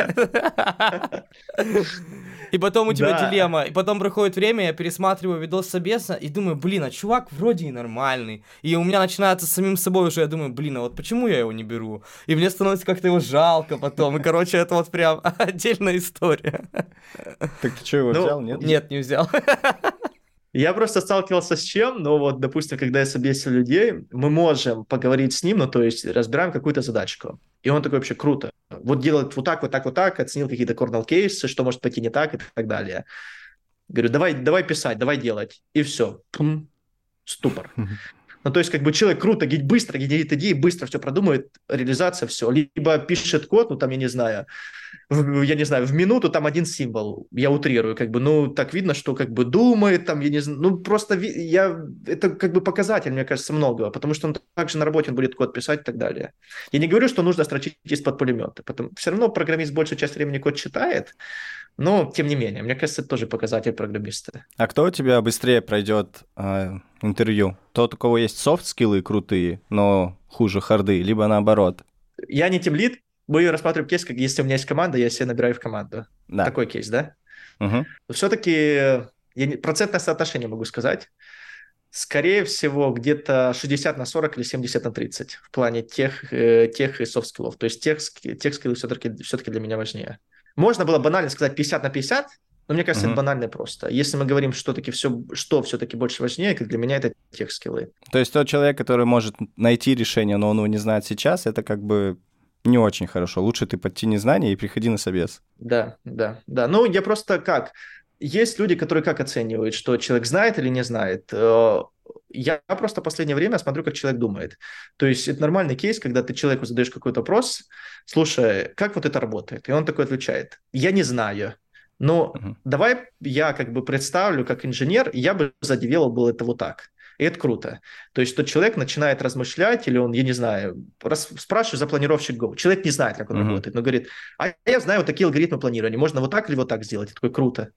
<laughs> И потом у тебя да. дилемма. И потом проходит время, я пересматриваю видос собеса и думаю, блин, а чувак вроде и нормальный. И у меня начинается с самим собой уже, я думаю, блин, а вот почему я его не беру? И мне становится как-то его жалко потом. И, короче, это вот прям <laughs> отдельная история. Так ты что, его ну, взял, нет? Нет, не взял. Я просто сталкивался с чем, ну вот, допустим, когда я собесил людей, мы можем поговорить с ним, ну то есть разбираем какую-то задачку. И он такой вообще круто. Вот делает вот так, вот так, вот так, оценил какие-то корнел кейсы, что может пойти не так и так далее. Говорю, давай, давай писать, давай делать. И все. Пум, ступор. Ну, то есть, как бы человек круто, быстро генерит идеи, быстро все продумывает, реализация, все. Либо пишет код, ну, там, я не знаю, в, я не знаю, в минуту там один символ, я утрирую, как бы, ну, так видно, что как бы думает, там, я не знаю, ну, просто я, это как бы показатель, мне кажется, многого, потому что он также на работе он будет код писать и так далее. Я не говорю, что нужно строчить из-под пулемета, потому все равно программист большую часть времени код читает, Но, тем не менее, мне кажется, это тоже показатель программиста. А кто у тебя быстрее пройдет э, интервью? Тот, у кого есть софт-скиллы крутые, но хуже харды, либо наоборот? Я не тимлид, мы рассматриваем кейс, как если у меня есть команда, я себе набираю в команду. Да. Такой кейс, да? Угу. Все-таки я процентное соотношение могу сказать. Скорее всего, где-то 60 на 40 или 70 на 30 в плане tech, э, tech и софт-скиллов. То есть tech, tech скиллы все-таки все для меня важнее. Можно было банально сказать 50 на 50, но мне кажется, Мгм. это банально просто. Если мы говорим, что, таки все, что все-таки больше важнее, как для меня это тех скиллы. То есть тот человек, который может найти решение, но он его не знает сейчас, это как бы не очень хорошо. Лучше ты подтяни знания и приходи на собес. Да, да, да. Ну, я просто как... Есть люди, которые как оценивают, что человек знает или не знает. Я просто в последнее время смотрю, как человек думает. То есть это нормальный кейс, когда ты человеку задаешь какой-то вопрос, слушай, как вот это работает? И он такой отвечает, я не знаю. Но Мгм. давай я как бы представлю, как инженер, я бы задевелал был это вот так. И это круто. То есть тот человек начинает размышлять, или он, я не знаю, рас- спрашиваю за планировщик Go. Человек не знает, как он Мгм. работает, но говорит, а я знаю вот такие алгоритмы планирования, можно вот так или вот так сделать. Я такой, круто.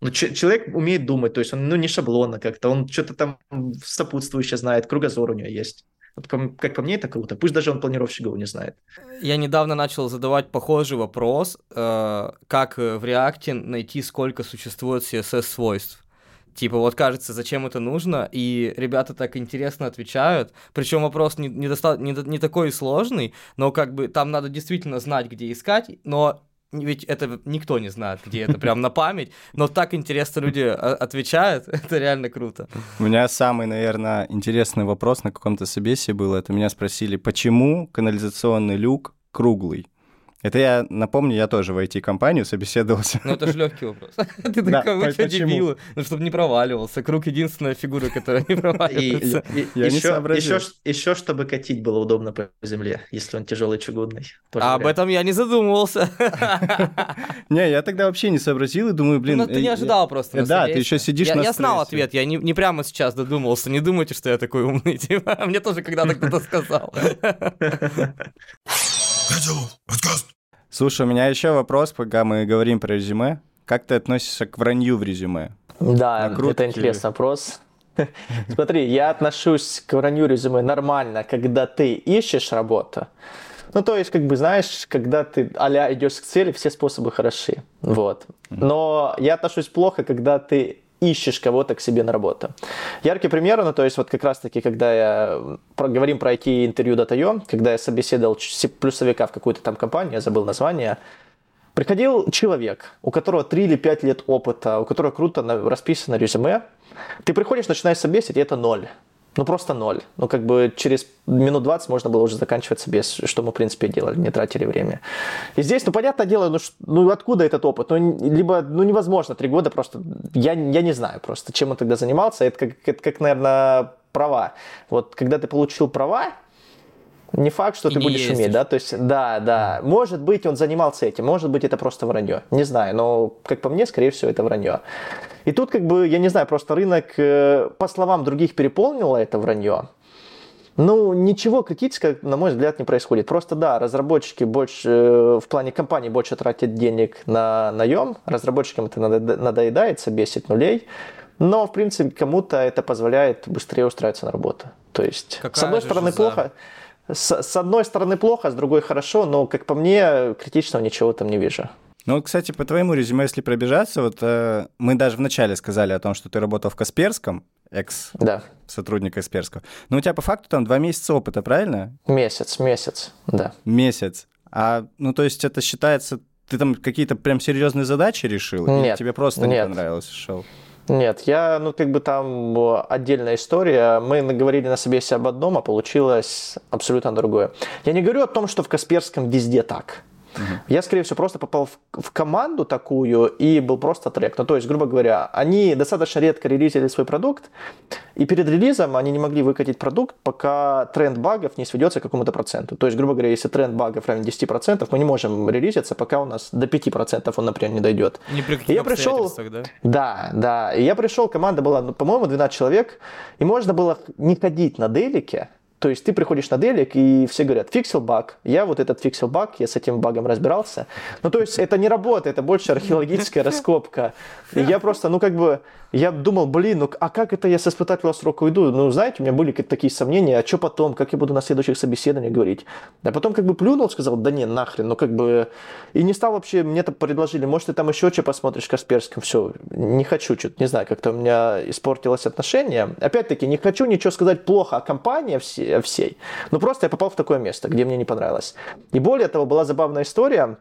Ну, че- человек умеет думать, то есть он ну, не шаблонно как-то, он что-то там сопутствующее знает, кругозор у него есть. Вот как по мне, это круто. Пусть даже он планировщик Go не знает. Я недавно начал задавать похожий вопрос, э, как э, в React найти, сколько существует CSS-свойств. Типа, вот кажется, зачем это нужно, и ребята так интересно отвечают. Причем вопрос не, не, доста- не, не такой сложный, но как бы там надо действительно знать, где искать, но ведь это никто не знает, где это прям на память, но так интересно люди а, отвечают, <laughs> это реально круто. У меня самый, наверное, интересный вопрос на каком-то собесе был. Это меня спросили, почему канализационный люк круглый? Это я, напомню, я тоже в IT-компанию собеседовался. Ну, это же легкий вопрос. <laughs> Ты такой, вы дебилы? Ну, чтобы не проваливался. Круг единственная фигура, которая не <laughs> проваливается. Еще, чтобы катить было удобно по земле, если он тяжелый чугунный. А об этом я не задумывался. <laughs> Не, я тогда вообще не сообразил и думаю, блин... Ну, ты не ожидал просто. да, ты еще сидишь я, на Я знал ответ, я не, не прямо сейчас додумался. Не думайте, что я такой умный. Типа, мне тоже когда-то кто-то сказал. Слушай, у меня еще вопрос, пока мы говорим про резюме. Как ты относишься к вранью в резюме? Да, Накрутки. это интересный вопрос. <laughs> Смотри, я отношусь к вранью резюме нормально, когда ты ищешь работу. Ну, то есть, как бы, знаешь, когда ты а идешь к цели, все способы хороши. Вот. Но я отношусь плохо, когда ты ищешь кого-то к себе на работу. Яркий пример, ну, то есть, вот как раз-таки, когда я говорим про IT-интервью Data.io, когда я собеседовал плюсовика в какую-то там компанию, я забыл название, Приходил человек, у которого 3 или 5 лет опыта, у которого круто расписано резюме. Ты приходишь, начинаешь собесить, и это ноль. Ну, просто ноль. Ну, как бы через минут 20 можно было уже заканчивать собес, что мы, в принципе, делали, не тратили время. И здесь, ну, понятное дело, ну, ну откуда этот опыт? Ну, либо, ну, невозможно, три года просто, я, я не знаю просто, чем он тогда занимался. Это как, это как, наверное, права. Вот, когда ты получил права, не факт, что И ты будешь ездишь. уметь, да, то есть, да, да, может быть, он занимался этим, может быть, это просто вранье, не знаю, но, как по мне, скорее всего, это вранье. И тут, как бы, я не знаю, просто рынок, э, по словам других, переполнило это вранье, ну, ничего критического, на мой взгляд, не происходит. Просто да, разработчики больше, э, в плане компании больше тратят денег на наем, разработчикам это надо- надоедает, собесит нулей, но, в принципе, кому-то это позволяет быстрее устраиваться на работу. То есть, Какая с одной стороны, жиза? плохо, с, с одной стороны плохо, с другой хорошо, но, как по мне, критичного ничего там не вижу. Ну, кстати, по твоему резюме, если пробежаться, вот э, мы даже вначале сказали о том, что ты работал в Касперском, экс-сотрудник Да, Касперского. Но у тебя по факту там два месяца опыта, правильно? месяц, месяц, да. Месяц. А, ну, то есть это считается, ты там какие-то прям серьезные задачи решил? Или Нет, тебе просто не нет. понравилось, шел? Нет, я, ну, как бы там отдельная история. Мы наговорили на собесе об одном, а получилось абсолютно другое. Я не говорю о том, что в Касперском везде так. Я, скорее всего, просто попал в, в команду такую и был просто трек. Ну, то есть, грубо говоря, они достаточно редко релизили свой продукт, и перед релизом они не могли выкатить продукт, пока тренд багов не сведется к какому-то проценту. То есть, грубо говоря, если тренд багов равен 10%, мы не можем релизиться, пока у нас до 5% он, например, не дойдет. Ни при каких Я пришел- да? Да, да. И я пришел, команда была, ну, по-моему, 12 человек, и можно было не ходить на делике, То есть ты приходишь на делик, и все говорят, фиксил баг. Я вот этот фиксил баг, я с этим багом разбирался. Ну, то есть это не работа, это больше археологическая <laughs> раскопка. И я просто, ну, как бы, я думал, блин, ну, а как это я с испытательного срока уйду? Ну, знаете, у меня были такие сомнения, а что потом, как я буду на следующих собеседованиях говорить? А потом как бы плюнул, сказал, да не, нахрен, ну, как бы... И не стал вообще, мне это предложили, может, ты там еще что посмотришь Касперским, все, не хочу, что-то, не знаю, как-то у меня испортилось отношение. Опять-таки, не хочу ничего сказать плохо о компании все, всей. Ну, просто я попал в такое место, где мне не понравилось. И более того, была забавная история.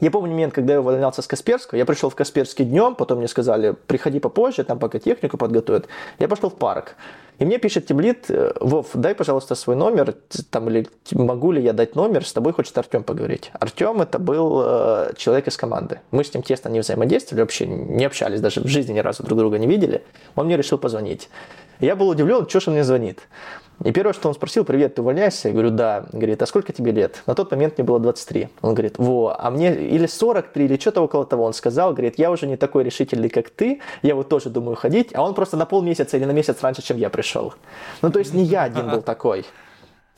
Я помню момент, когда я увольнялся с Касперского, я пришел в Касперский днем, потом мне сказали, приходи попозже, там пока технику подготовят. Я пошел в парк. И мне пишет Тимлит, «Э, Вов, дай, пожалуйста, свой номер, там, или могу ли я дать номер, с тобой хочет Артем поговорить. Артем это был э, человек из команды. Мы с ним тесно не взаимодействовали, вообще не общались, даже в жизни ни разу друг друга не видели. Он мне решил позвонить. Я был удивлен, что же он мне звонит. И первое, что он спросил, привет, ты увольняешься? Я говорю, да. Говорит, а сколько тебе лет? На тот момент мне было 23. Он говорит, во, а мне или 43, или что-то около того. Он сказал, говорит, я уже не такой решительный, как ты, я вот тоже думаю ходить, а он просто на полмесяца или на месяц раньше, чем я пришел. Ну, то есть не я один был такой.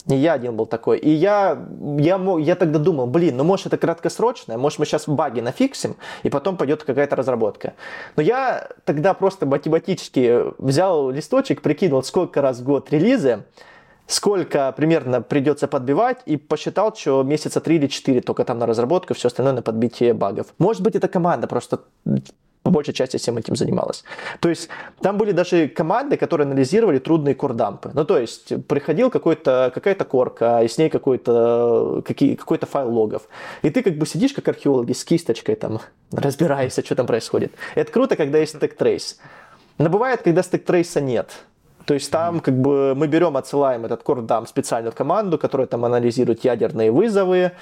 Не я один был такой. И я, я, я тогда думал, блин, ну может это краткосрочное, может мы сейчас баги нафиксим, и потом пойдет какая-то разработка. Но я тогда просто математически взял листочек, прикинул, сколько раз в год релизы, сколько примерно придется подбивать, и посчитал, что месяца 3 или 4 только там на разработку, все остальное на подбитие багов. Может быть, эта команда просто по большей части всем этим занималась. То есть там были даже команды, которые анализировали трудные core dump ы. Ну, то есть приходил какой-то, какая-то корка, и с ней какой-то, какие, какой-то файл логов. И ты как бы сидишь как археологи с кисточкой там, разбираешься, что там происходит. Это круто, когда есть stack trace. Но бывает, когда stack trace а нет. То есть там как бы мы берем, отсылаем этот core dump специальную команду, которая там анализирует ядерные вызовы,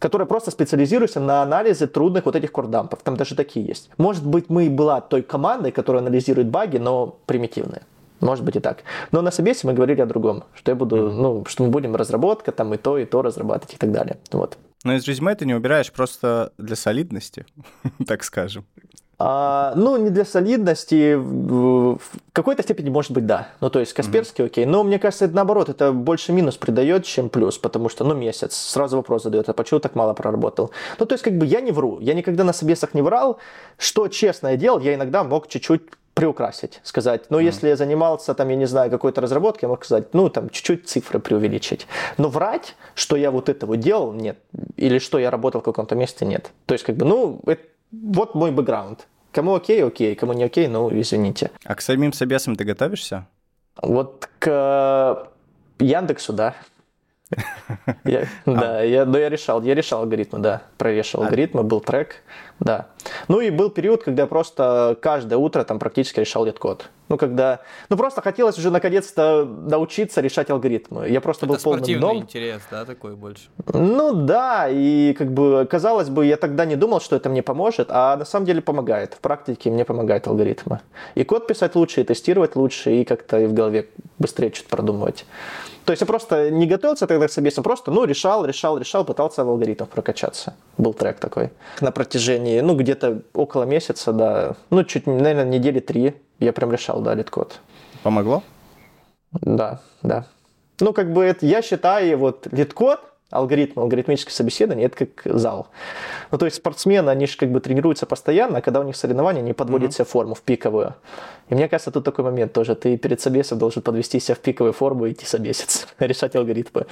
которая просто специализируется на анализе трудных вот этих core dump ов. Там даже такие есть. Может быть, мы и была той командой, которая анализирует баги, но примитивные. Может быть и так. Но на собесе мы говорили о другом, что я буду, ну, что мы будем разработка, там и то, и то разрабатывать и так далее. Вот. Но из резюме ты не убираешь просто для солидности, <laughs> так скажем. А, ну, не для солидности, в какой-то степени, может быть, да. Ну, то есть Касперский, окей. Но мне кажется, это наоборот, это больше минус придает, чем плюс, потому что, ну, месяц, сразу вопрос задает, а почему так мало проработал? Ну, то есть, как бы я не вру, я никогда на собесах не врал, что честно я делал, я иногда мог чуть-чуть приукрасить, сказать, ну, mm. если я занимался, там, я не знаю, какой-то разработкой, я мог сказать, ну, там, чуть-чуть цифры преувеличить. Но врать, что я вот этого делал, нет. Или что я работал в каком-то месте, нет. То есть, как бы, ну, это вот мой бэкграунд. Кому окей, окей, кому не окей, ну, извините. А к самим собесам ты готовишься? Вот к Яндексу, да. <laughs> Я, да, я, но я решал, я решал алгоритмы, да, прорешал а алгоритмы, был трек, да. Ну и был период, когда просто каждое утро там практически решал LeetCode. Ну, когда... Ну, просто хотелось уже наконец-то научиться решать алгоритмы. Я просто Это был полным дном. интерес, да, такой больше? Ну, да, и как бы, казалось бы, я тогда не думал, что это мне поможет, а на самом деле помогает. В практике мне помогают алгоритмы. И код писать лучше, и тестировать лучше, и как-то и в голове быстрее что-то продумывать. То есть я просто не готовился тогда к собесам, просто, ну, решал, решал, решал, пытался в алгоритмах прокачаться. Был трек такой. На протяжении, ну, где-то около месяца, да, ну, чуть, наверное, недели три я прям решал, да, LeetCode. Помогло? Да, да. Ну, как бы это, я считаю, вот LeetCode, алгоритм, алгоритмическое собеседование, это как зал. Ну, то есть спортсмены, они же как бы тренируются постоянно, а когда у них соревнования, они подводят mm-hmm. себе форму в пиковую. И мне кажется, тут такой момент тоже. Ты перед собесом должен подвести себя в пиковую форму и идти собеситься, <laughs> решать алгоритмы.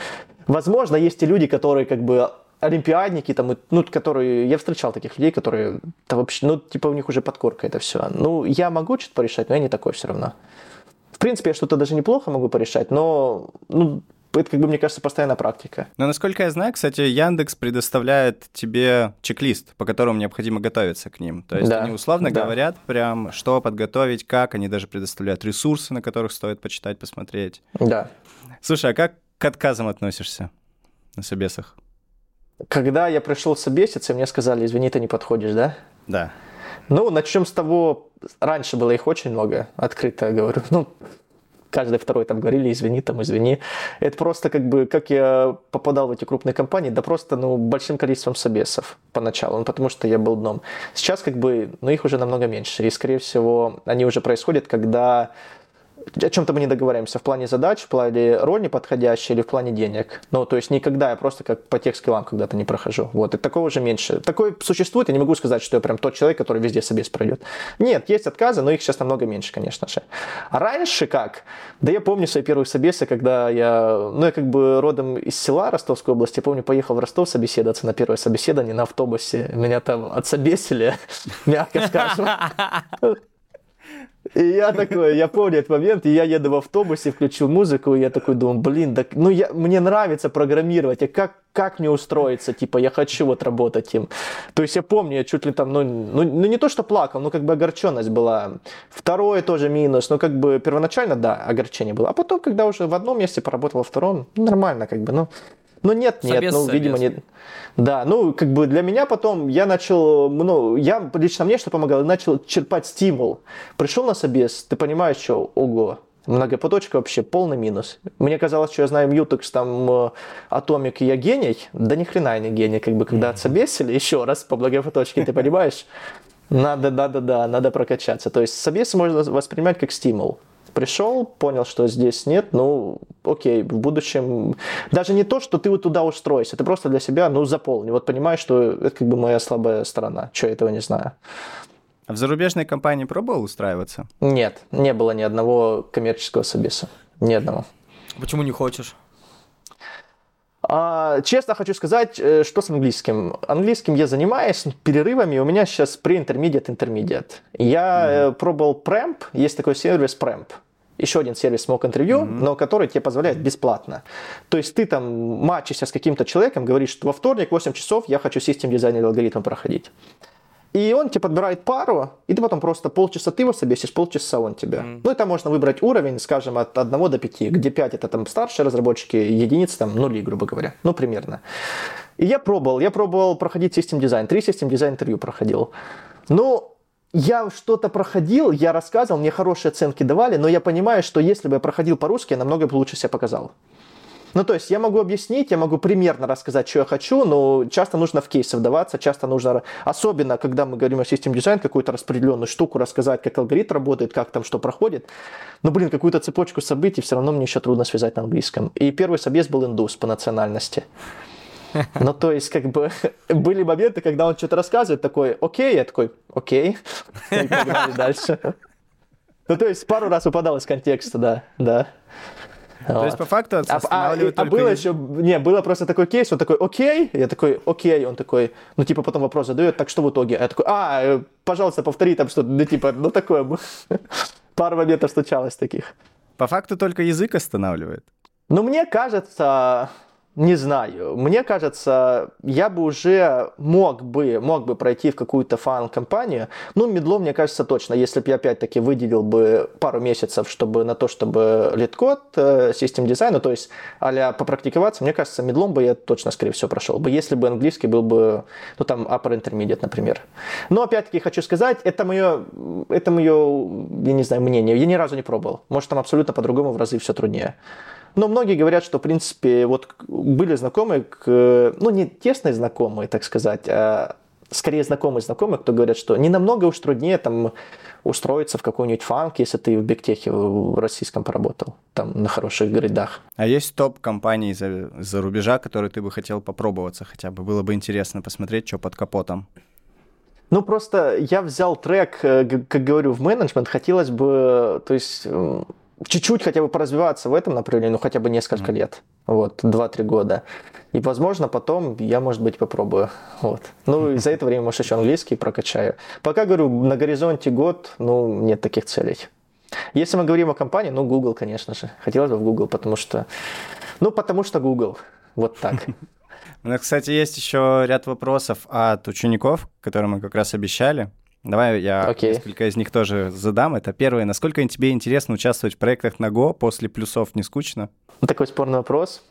Возможно, есть и люди, которые как бы олимпиадники, там, ну, которые, я встречал таких людей, которые, да вообще, ну, типа у них уже подкорка это все. Ну, я могу что-то порешать, но я не такой все равно. В принципе, я что-то даже неплохо могу порешать, но, ну, это, как бы, мне кажется, постоянная практика. Но, насколько я знаю, кстати, Яндекс предоставляет тебе чек-лист, по которому необходимо готовиться к ним. То есть да. они условно да. говорят прям, что подготовить, как, они даже предоставляют ресурсы, на которых стоит почитать, посмотреть. Да. Слушай, а как к отказам относишься на собесах? Когда я пришел собеситься, мне сказали, извини, ты не подходишь, да? Да. Ну, начнем с того, раньше было их очень много, открыто говорю. Ну, каждый второй там говорили, извини, там, извини. Это просто как бы, как я попадал в эти крупные компании, да просто, ну, большим количеством собесов поначалу, ну, потому что я был дном. Сейчас как бы, ну, их уже намного меньше, и, скорее всего, они уже происходят, когда о чем-то мы не договариваемся в плане задач, в плане роли подходящей или в плане денег. Ну, то есть никогда я просто как по тех скиллам когда-то не прохожу. Вот, и такого же меньше. Такое существует, я не могу сказать, что я прям тот человек, который везде собес пройдет. Нет, есть отказы, но их сейчас намного меньше, конечно же. А раньше как? Да я помню свои первые собесы, когда я, ну, я как бы родом из села Ростовской области, помню, поехал в Ростов собеседоваться на первое собеседование на автобусе. Меня там отсобесили, <laughs> мягко скажем. И я такой, я помню этот момент, и я еду в автобусе, включил музыку, и я такой думаю, блин, так, ну я, мне нравится программировать, а как, как мне устроиться, типа, я хочу вот работать им. То есть я помню, я чуть ли там, ну, ну, ну не то, что плакал, но как бы огорченность была. Второе тоже минус, но как бы первоначально, да, огорчение было. А потом, когда уже в одном месте поработал, во втором, нормально как бы, ну, ну нет, нет, собес, ну, собес. видимо, нет. Да, ну, как бы для меня потом я начал, ну, я лично мне что помогало, начал черпать стимул. Пришел на собес, ты понимаешь, что, ого, многопоточка вообще полный минус. Мне казалось, что я знаю Mutex, там, Атомик, и я гений. Да ни хрена я не гений, как бы, когда отсобесили, еще раз по многопоточке, ты понимаешь? <laughs> Надо, надо, да, надо прокачаться. То есть собес можно воспринимать как стимул пришел, понял, что здесь нет, ну, окей, в будущем... Даже не то, что ты вот туда устроишься, ты просто для себя, ну, заполни. Вот понимаешь, что это как бы моя слабая сторона, что я этого не знаю. А в зарубежной компании пробовал устраиваться? Нет, не было ни одного коммерческого собеса. Ни одного. Почему не хочешь? А, честно хочу сказать, э, что с английским. Английским я занимаюсь перерывами, у меня сейчас pre-intermediate, intermediate. Я mm-hmm. пробовал Premp, есть такой сервис Premp еще один сервис Mock Interview, mm-hmm. но который тебе позволяет бесплатно. То есть ты там матчишься с каким-то человеком, говоришь, что во вторник 8 часов я хочу систем дизайн алгоритм проходить. И он тебе подбирает пару, и ты потом просто полчаса ты его собесишь, полчаса он тебя. Mm. Ну, и там можно выбрать уровень, скажем, от 1 до 5, где 5 это там старшие разработчики, единицы там нули, грубо говоря. Ну, примерно. И я пробовал, я пробовал проходить систем дизайн, три систем дизайн интервью проходил. Ну, я что-то проходил, я рассказывал, мне хорошие оценки давали, но я понимаю, что если бы я проходил по-русски, я намного бы лучше себя показал. Ну, то есть я могу объяснить, я могу примерно рассказать, что я хочу, но часто нужно в кейсы вдаваться, часто нужно, особенно когда мы говорим о систем дизайн, какую-то распределенную штуку рассказать, как алгоритм работает, как там что проходит. Но, блин, какую-то цепочку событий все равно мне еще трудно связать на английском. И первый собес был индус по национальности. <laughs> Ну, то есть, как бы, <laughs> были моменты, когда он что-то рассказывает, такой, окей, я такой, окей, <laughs> и погнали дальше. Ну, то есть, пару раз выпадал из контекста, да, да. То есть, по факту, а, а, а было еще, не, было просто такой кейс, он такой, окей, я такой, окей, он такой, ну, типа, потом вопрос задает, так что в итоге? А я такой, а, э, пожалуйста, повтори там что-то, ну, типа, ну, такое, пару моментов случалось таких. По факту только язык останавливает? Ну, мне кажется, не знаю. Мне кажется, я бы уже мог бы, мог бы пройти в какую-то FAANG-компанию. Ну, middle, мне кажется, точно. Если бы я опять-таки выделил бы пару месяцев чтобы, на то, чтобы LeetCode, э, system design а, то есть а попрактиковаться, мне кажется, middle ом бы я точно, скорее всего, прошел бы. Если бы английский был бы, ну, там, upper intermediate, например. Но, опять-таки, хочу сказать, это мое, это мое, я не знаю, мнение. Я ни разу не пробовал. Может, там абсолютно по-другому в разы все труднее. Но многие говорят, что, в принципе, вот были знакомые, ну, не тесные знакомые, так сказать, а скорее знакомые знакомые, кто говорят, что не намного уж труднее там устроиться в какой-нибудь фанк, если ты в бигтехе в российском поработал, там на хороших гридах. А есть топ компаний за, за рубежа, которые ты бы хотел попробоваться хотя бы? Было бы интересно посмотреть, что под капотом. Ну, просто я взял трек, э, как говорю, в менеджмент. Хотелось бы, то есть, чуть-чуть хотя бы поразвиваться в этом направлении, ну хотя бы несколько mm-hmm. лет, вот, 2-3 года. И, возможно, потом я, может быть, попробую. Вот. Ну, и за это время, может, еще английский прокачаю. Пока, говорю, на горизонте год, ну, нет таких целей. Если мы говорим о компании, ну, Google, конечно же. Хотелось бы в Google, потому что... Ну, потому что Google. Вот так. <laughs> У нас, кстати, есть еще ряд вопросов от учеников, которые мы как раз обещали. Давай я okay. несколько из них тоже задам. Это первое. Насколько тебе интересно участвовать в проектах на Go? После плюсов не скучно? Такой спорный вопрос.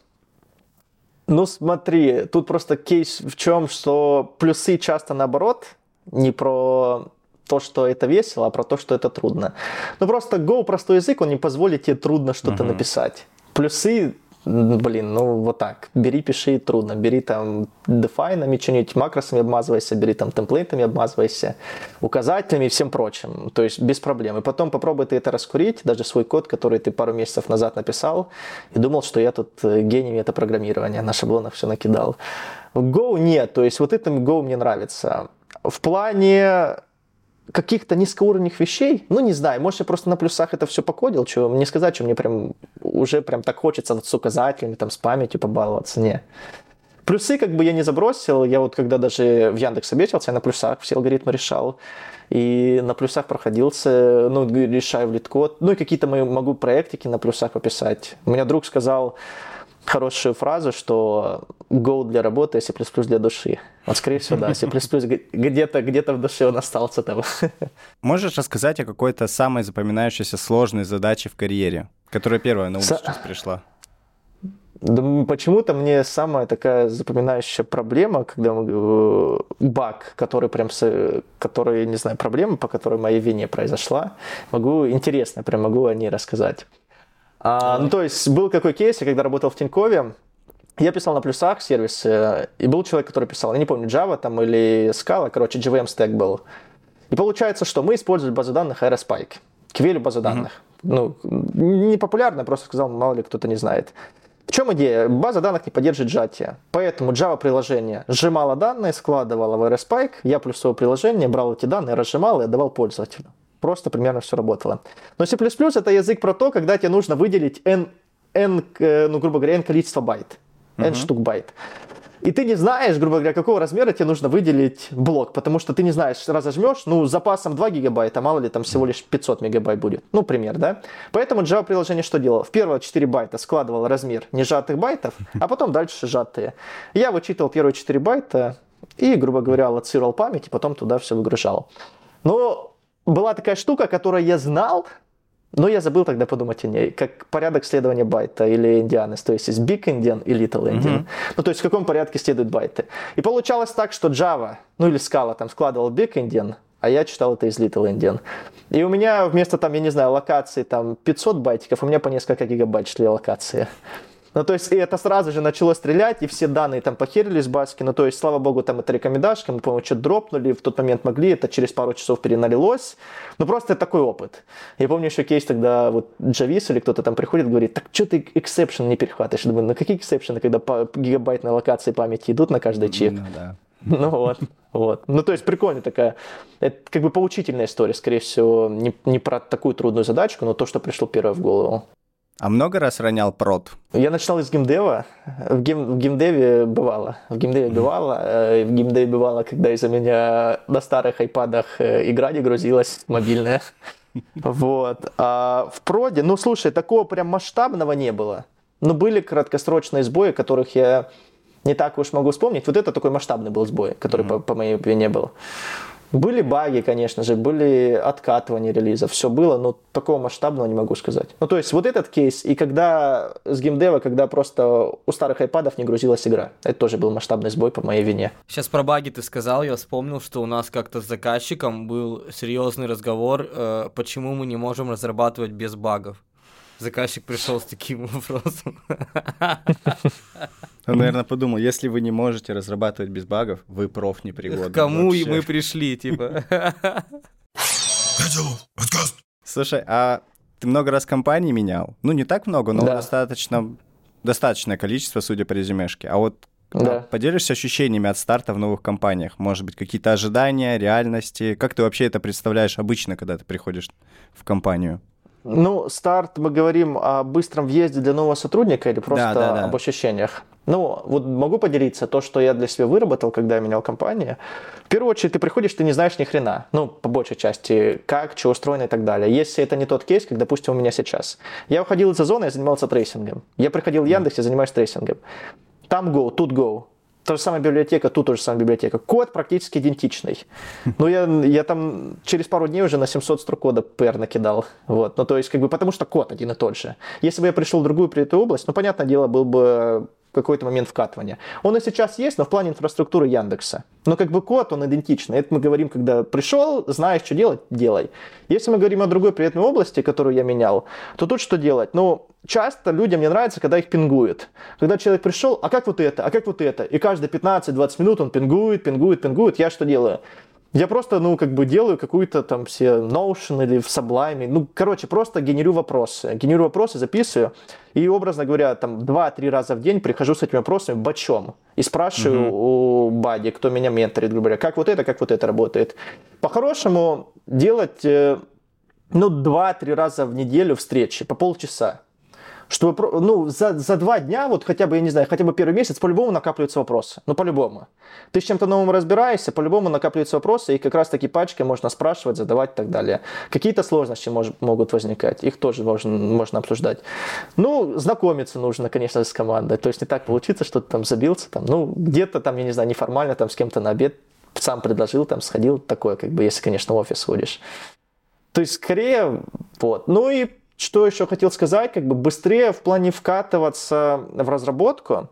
Ну, смотри, тут просто кейс в чем, что плюсы часто наоборот, не про то, что это весело, а про то, что это трудно. Ну, просто Go простой язык, он не позволит тебе трудно что-то uh-huh. написать. Плюсы блин, ну вот так, бери, пиши, трудно, бери там define, что-нибудь макросами обмазывайся, бери там темплейтами обмазывайся, указателями и всем прочим, то есть без проблем. И потом попробуй ты это раскурить, даже свой код, который ты пару месяцев назад написал, и думал, что я тут э, гений это программирование, на шаблонах все накидал. Go нет, то есть вот это Go мне нравится. В плане каких-то низкоуровневых вещей, ну, не знаю, может, я просто на плюсах это все покодил, что не сказать, что мне прям уже прям так хочется с указателями, там, с памятью побаловаться, не. Плюсы как бы я не забросил, я вот когда даже в Яндекс собесился, я на плюсах все алгоритмы решал, и на плюсах проходился, ну, решаю в LeetCode, ну, и какие-то мои могу проектики на плюсах пописать. У меня друг сказал, хорошую фразу, что Go для работы, C++ для души. Вот, скорее всего, да, C++ где-то где в душе он остался там. Можешь рассказать о какой-то самой запоминающейся сложной задаче в карьере, которая первая на ум С... сейчас пришла? Да, почему-то мне самая такая запоминающая проблема, когда мы, э, баг, который прям, который, не знаю, проблема, по которой моей вине произошла, могу, интересно, прям могу о ней рассказать. А, ну, то есть был какой кейс, я когда работал в Тинькове, я писал на плюсах сервис, и был человек, который писал, я не помню, Java там или Scala, короче, JVM стек был. И получается, что мы использовали базу данных Aerospike, key-value базу данных. Mm-hmm. Ну, не популярно, просто сказал, мало ли кто-то не знает. В чем идея? База данных не поддерживает сжатие. Поэтому Java приложение сжимало данные, складывало в Aerospike, а плюсовое приложение брал эти данные, разжимал и отдавал пользователю просто примерно все работало. Но C++ это язык про то, когда тебе нужно выделить n, n э, ну, грубо говоря, n количество байт, n штук байт. И ты не знаешь, грубо говоря, какого размера тебе нужно выделить блок, потому что ты не знаешь, разожмешь, ну, с запасом 2 гигабайта, мало ли там всего лишь 500 мегабайт будет. Ну, пример, да? Поэтому Java приложение что делало? В первые 4 байта складывал размер нежатых байтов, а потом дальше сжатые. Я вычитывал первые 4 байта и, грубо говоря, аллоцировал память, и потом туда все выгружал. Но была такая штука, которую я знал, но я забыл тогда подумать о ней, как порядок следования байта или endianness, то есть есть big endian и little endian. Mm-hmm. Ну, то есть в каком порядке следуют байты. И получалось так, что Java, ну или Scala там складывал big endian, а я читал это из little endian. И у меня вместо там, я не знаю, аллокации там 500 байтиков, у меня по несколько гигабайт шли аллокации. Ну, то есть, и это сразу же начало стрелять, и все данные там похерились баски. Ну, то есть, слава богу, там это рекомендашка, мы, по-моему, что-то дропнули, в тот момент могли, это через пару часов переналилось. Ну, просто такой опыт. Я помню еще кейс, тогда вот джавист или кто-то там приходит, говорит, так что ты exception не перехватываешь? Я думаю, ну, какие exception ы, когда по гигабайтной аллокации памяти идут на каждый чип? Ну, да. <laughs> Ну вот, вот. Ну то есть прикольно такая, это как бы поучительная история, скорее всего, не, не про такую трудную задачку, но то, что пришло первое в голову. А много раз ронял прод? Я начинал из геймдева. В, гейм, в геймдеве бывало. В геймдеве бывало. Э, в геймдеве бывало, когда из-за меня на старых айпадах э, игра не грузилась мобильная. <laughs> Вот. А в проде, ну слушай, такого прям масштабного не было. Но были краткосрочные сбои, которых я не так уж могу вспомнить. Вот это такой масштабный был сбой, который mm-hmm. по, по моей вине был. Были баги, конечно же, были откатывания релиза, все было, но такого масштабного не могу сказать. Ну, то есть вот этот кейс, и когда с геймдева, когда просто у старых айпадов не грузилась игра, это тоже был масштабный сбой по моей вине. Сейчас про баги ты сказал, я вспомнил, что у нас как-то с заказчиком был серьезный разговор, э, почему мы не можем разрабатывать без багов. Заказчик пришел с таким <laughs> вопросом. Он, наверное, подумал, если вы не можете разрабатывать без багов, вы проф непригодны. К кому и мы пришли, типа. Слушай, а ты много раз компании менял? Ну, не так много, но да. достаточно, достаточное количество, судя по резюмешке. А вот да. Поделишься ощущениями от старта в новых компаниях? Может быть, какие-то ожидания, реальности? Как ты вообще это представляешь обычно, когда ты приходишь в компанию? Ну, старт, мы говорим о быстром въезде для нового сотрудника или просто да, да, да. об ощущениях? Ну, вот могу поделиться то, что я для себя выработал, когда я менял компанию. В первую очередь, ты приходишь, ты не знаешь ни хрена. Ну, по большей части, как, что устроено и так далее. Если это не тот кейс, как, допустим, у меня сейчас. Я уходил из Озона, я занимался трейсингом. Я приходил в Яндекс, я занимаюсь трейсингом. Там Go, тут Go. Та же самая библиотека, тут та же самая библиотека. Код практически идентичный. <laughs> Но я, я там через пару дней уже на 700 строк кода PR накидал. Вот. Ну, то есть, как бы, потому что код один и тот же. Если бы я пришел в другую принятую область, ну, понятное дело, был бы какой-то момент вкатывания. Он и сейчас есть, но в плане инфраструктуры Яндекса. Но как бы код, он идентичный. Это мы говорим, когда пришел, знаешь, что делать, делай. Если мы говорим о другой приятной области, которую я менял, то тут что делать? Ну, часто людям не нравится, когда их пингуют. Когда человек пришел, а как вот это, а как вот это? И каждые 15-20 минут он пингует, пингует, пингует. Я что делаю? Я просто, ну, как бы делаю какую-то там все Notion или в Sublime. Ну, короче, просто генерю вопросы. Генерю вопросы, записываю. И, образно говоря, там 2-3 раза в день прихожу с этими вопросами бочом. И спрашиваю угу. у Бади, кто меня менторит, грубо говоря, как вот это, как вот это работает. По-хорошему делать, э, ну, 2-3 раза в неделю встречи по полчаса чтобы, ну, за, за два дня, вот хотя бы, я не знаю, хотя бы первый месяц, по-любому накапливаются вопросы. Ну, по-любому. Ты с чем-то новым разбираешься, по-любому накапливаются вопросы, и как раз таки пачкой можно спрашивать, задавать и так далее. Какие-то сложности мож, могут возникать, их тоже можно, можно обсуждать. Ну, знакомиться нужно, конечно, с командой. То есть не так получится, что ты там забился, там, ну, где-то там, я не знаю, неформально там с кем-то на обед сам предложил, там, сходил, такое, как бы, если, конечно, в офис ходишь. То есть, скорее, вот. Ну и что еще хотел сказать, как бы быстрее в плане вкатываться в разработку.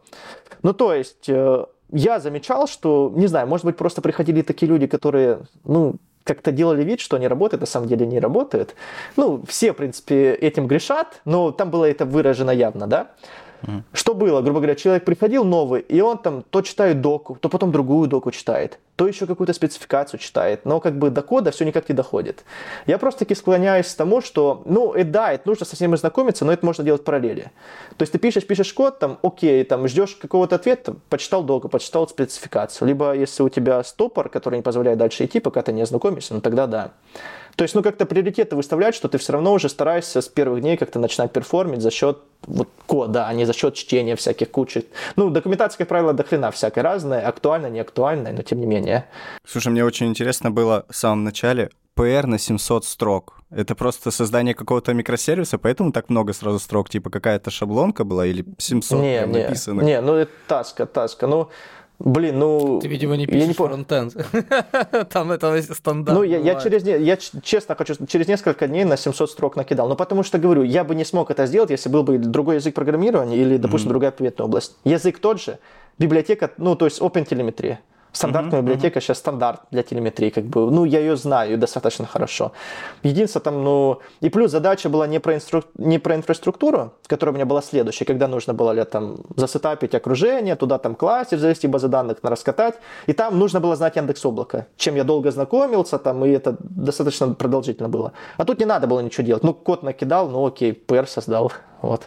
Ну, то есть, э, я замечал, что, не знаю, может быть, просто приходили такие люди, которые, ну, как-то делали вид, что они работают, на самом деле не работают. Ну, все, в принципе, этим грешат, но там было это выражено явно, да. Что было? Грубо говоря, человек приходил новый, и он там то читает доку, то потом другую доку читает, то еще какую-то спецификацию читает, но как бы до кода все никак не доходит. Я просто-таки склоняюсь к тому, что, ну, и да, это нужно со всеми знакомиться, но это можно делать в параллели. То есть ты пишешь, пишешь код, там, окей, там, ждешь какого-то ответа, почитал доку, почитал спецификацию. Либо если у тебя стопор, который не позволяет дальше идти, пока ты не ознакомишься, ну, тогда да. То есть, ну, как-то приоритеты выставлять, что ты все равно уже стараешься с первых дней как-то начинать перформить за счет вот кода, а не за счет чтения всяких кучек. Ну, документация, как правило, до хрена всякой разная, актуальная, не актуальная, но тем не менее. Слушай, мне очень интересно было в самом начале, PR на 700 строк. Это просто создание какого-то микросервиса, поэтому так много сразу строк, типа какая-то шаблонка была или 700 не, не, написано? Не, ну это таска, таска. Ну, Блин, ну... Ты, видимо, не пишешь я не фронтенд. <laughs> Там это стандарт. Ну, я, я через... Я честно хочу... Через несколько дней на 700 строк накидал. Ну, потому что, говорю, я бы не смог это сделать, если был бы другой язык программирования или, допустим, mm-hmm. другая приветная область. Язык тот же, библиотека, ну, то есть OpenTelemetry. Стандартная uh-huh, библиотека uh-huh. сейчас стандарт для телеметрии, как бы, ну, я ее знаю достаточно хорошо. Единственное, там, ну, и плюс задача была не про, инстру... не про инфраструктуру, которая у меня была следующая, когда нужно было ли, там, засетапить окружение, туда там классер завести, базы данных раскатать, и там нужно было знать Яндекс Облако, чем я долго знакомился, там, и это достаточно продолжительно было. А тут не надо было ничего делать, ну, код накидал, ну, окей, PR создал, <laughs> вот.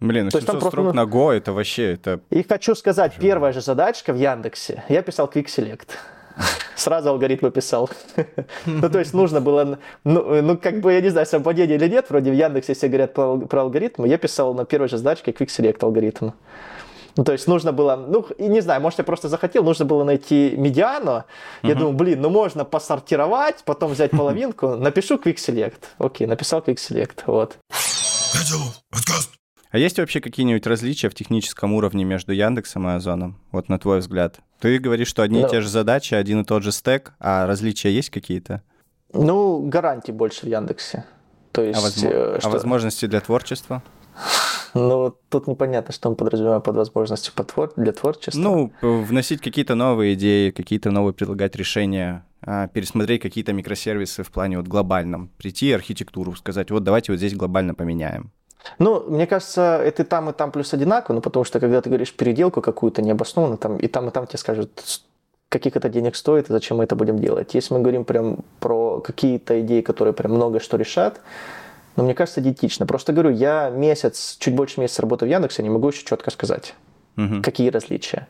Блин, ну 700 строк просто... на Go, это вообще... Это... И хочу сказать, Чего? первая же задачка в Яндексе, я писал Quick Select. <laughs> Сразу алгоритмы писал. <laughs> ну, то есть нужно было, ну, ну, как бы, я не знаю, совпадение или нет, вроде в Яндексе все говорят про, про алгоритмы, я писал на первой же задачке Quick Select алгоритм. Ну, то есть нужно было, ну, и не знаю, может, я просто захотел, нужно было найти медиану. Я думаю, блин, ну можно посортировать, потом взять <laughs> половинку, напишу Quick Select. Окей, написал Quick Select, вот. А есть вообще какие-нибудь различия в техническом уровне между Яндексом и Озоном? Вот на твой взгляд. Ты говоришь, что одни и те же задачи, один и тот же стек, а различия есть какие-то? Ну, гарантий больше в Яндексе. То есть, а, возможно... Э, что... а возможности для творчества? Ну, тут непонятно, что он подразумевает под возможностью для творчества. Ну, вносить какие-то новые идеи, какие-то новые предлагать решения, а, пересмотреть какие-то микросервисы в плане вот глобальном, прийти архитектуру, сказать, вот давайте вот здесь глобально поменяем. Ну, мне кажется, это и там, и там плюс одинаково, ну, потому что, когда ты говоришь переделку какую-то необоснованно, там, и там, и там тебе скажут, каких это денег стоит и зачем мы это будем делать. Если мы говорим прям про какие-то идеи, которые прям много что решат, но ну, мне кажется, идентично. Просто говорю, я месяц, чуть больше месяца работаю в Яндексе, не могу еще четко сказать. Угу. Какие различия?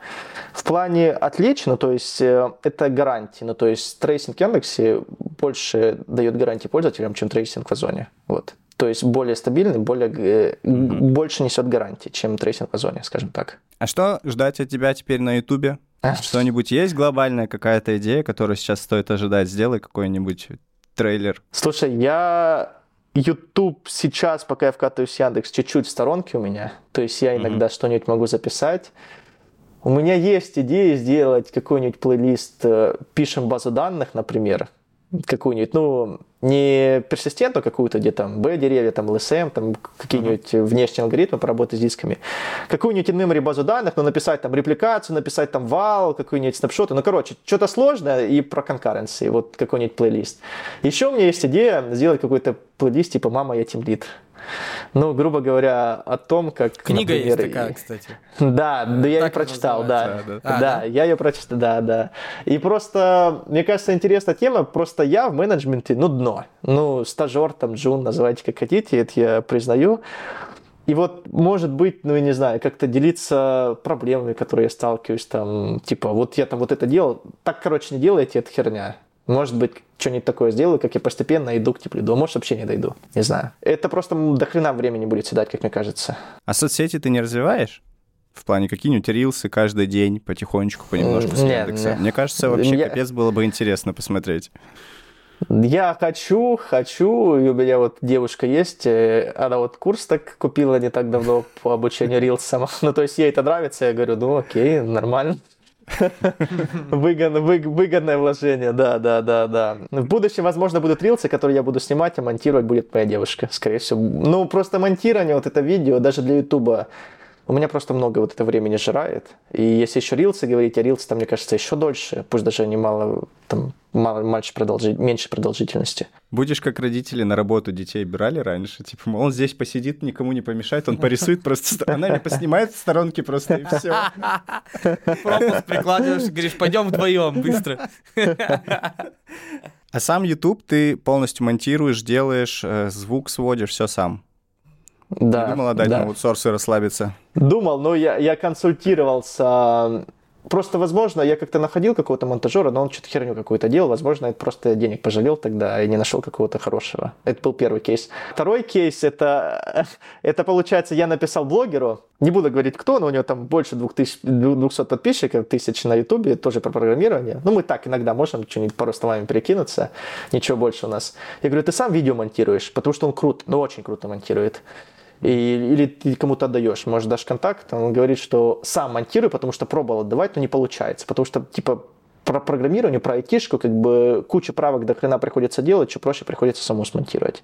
В плане отличий, ну то есть э, это гарантии, ну то есть трейсинг в Яндексе больше дает гарантии пользователям, чем трейсинг в Озоне. Вот. То есть более стабильный, более, mm-hmm. больше несет гарантии, чем трейсинг в Озоне, скажем так. А что ждать от тебя теперь на Ютубе? А? Что-нибудь есть глобальная какая-то идея, которую сейчас стоит ожидать? Сделай какой-нибудь трейлер. Слушай, я YouTube сейчас, пока я вкатываюсь в Яндекс, чуть-чуть в сторонке у меня. То есть я иногда mm-hmm. что-нибудь могу записать. У меня есть идея сделать какой-нибудь плейлист, э, пишем базу данных, например, какую-нибудь, ну, не персистенту какую-то, где там B-деревья, там LSM, там какие-нибудь uh-huh. внешние алгоритмы поработать с дисками, какую-нибудь in базу данных, но написать там репликацию, написать там вал, какую-нибудь снапшоты, ну, короче, что-то сложное и про concurrency, вот какой-нибудь плейлист. Еще у меня есть идея сделать какой-то плейлист типа «Мама, я тимлит». Ну, грубо говоря, о том, как... Книга например, есть такая, кстати. Да, да я ее прочитал, да. Да, да. да, я ее прочитал, да, да. И просто, мне кажется, интересная тема, просто я в менеджменте, ну, дно. Ну, стажер, там, джун, называйте как хотите, это я признаю. И вот, может быть, ну, я не знаю, как-то делиться проблемами, которые я сталкиваюсь, там, типа, вот я там вот это делал, так, короче, не делайте, это херня. Может быть, что-нибудь такое сделаю, как я постепенно иду к теплиду. Может, вообще не дойду. Не знаю. Это просто до хрена времени будет съедать, как мне кажется. А соцсети ты не развиваешь? В плане какие-нибудь рилсы каждый день, потихонечку, понемножку с нет? Нет. Мне кажется, вообще я... капец было бы интересно посмотреть. Я хочу, хочу, и у меня вот девушка есть, э, она вот курс так купила не так давно по обучению рилсам. <laughs> Ну, то есть ей это нравится, я говорю, ну окей, нормально. <laughs> Выгодное, вложение, да, да, да, да. В будущем, возможно, будут рилсы, которые я буду снимать, а монтировать будет моя девушка, скорее всего. Ну, просто монтирование, вот это видео, даже для Ютуба, у меня просто много вот это времени жирает. И если еще рилсы говорить, а рилсы там, мне кажется, еще дольше, пусть даже они мало, там, мало, меньше, продолжи, меньше продолжительности. Будешь как родители на работу детей брали раньше? Типа, мол, он здесь посидит, никому не помешает, он порисует просто, она не поснимает в сторонке просто и все. Пропуск прикладываешь, говоришь, пойдем вдвоем, быстро. А сам YouTube ты полностью монтируешь, делаешь, э, звук сводишь, все сам. Да. Не думал отдать да. на аутсорс и расслабиться? Думал, но я, я консультировался Просто, возможно, я как-то находил какого-то монтажера, но он что-то херню какую-то делал. Возможно, это просто денег пожалел тогда и не нашел какого-то хорошего. Это был первый кейс. Второй кейс это, <laughs> это получается, я написал блогеру, не буду говорить кто, но у него там больше 2000, 200 подписчиков, тысяч на ютубе, тоже про программирование. Ну, мы так иногда можем что-нибудь пару словами перекинуться, ничего больше у нас. Я говорю, ты сам видео монтируешь, потому что он крут, ну, очень круто монтирует и, или ты кому-то отдаешь, может, дашь контакт, он говорит, что сам монтирую, потому что пробовал отдавать, но не получается, потому что, типа, про программирование, про айтишку, как бы куча правок до хрена приходится делать, что проще приходится саму смонтировать.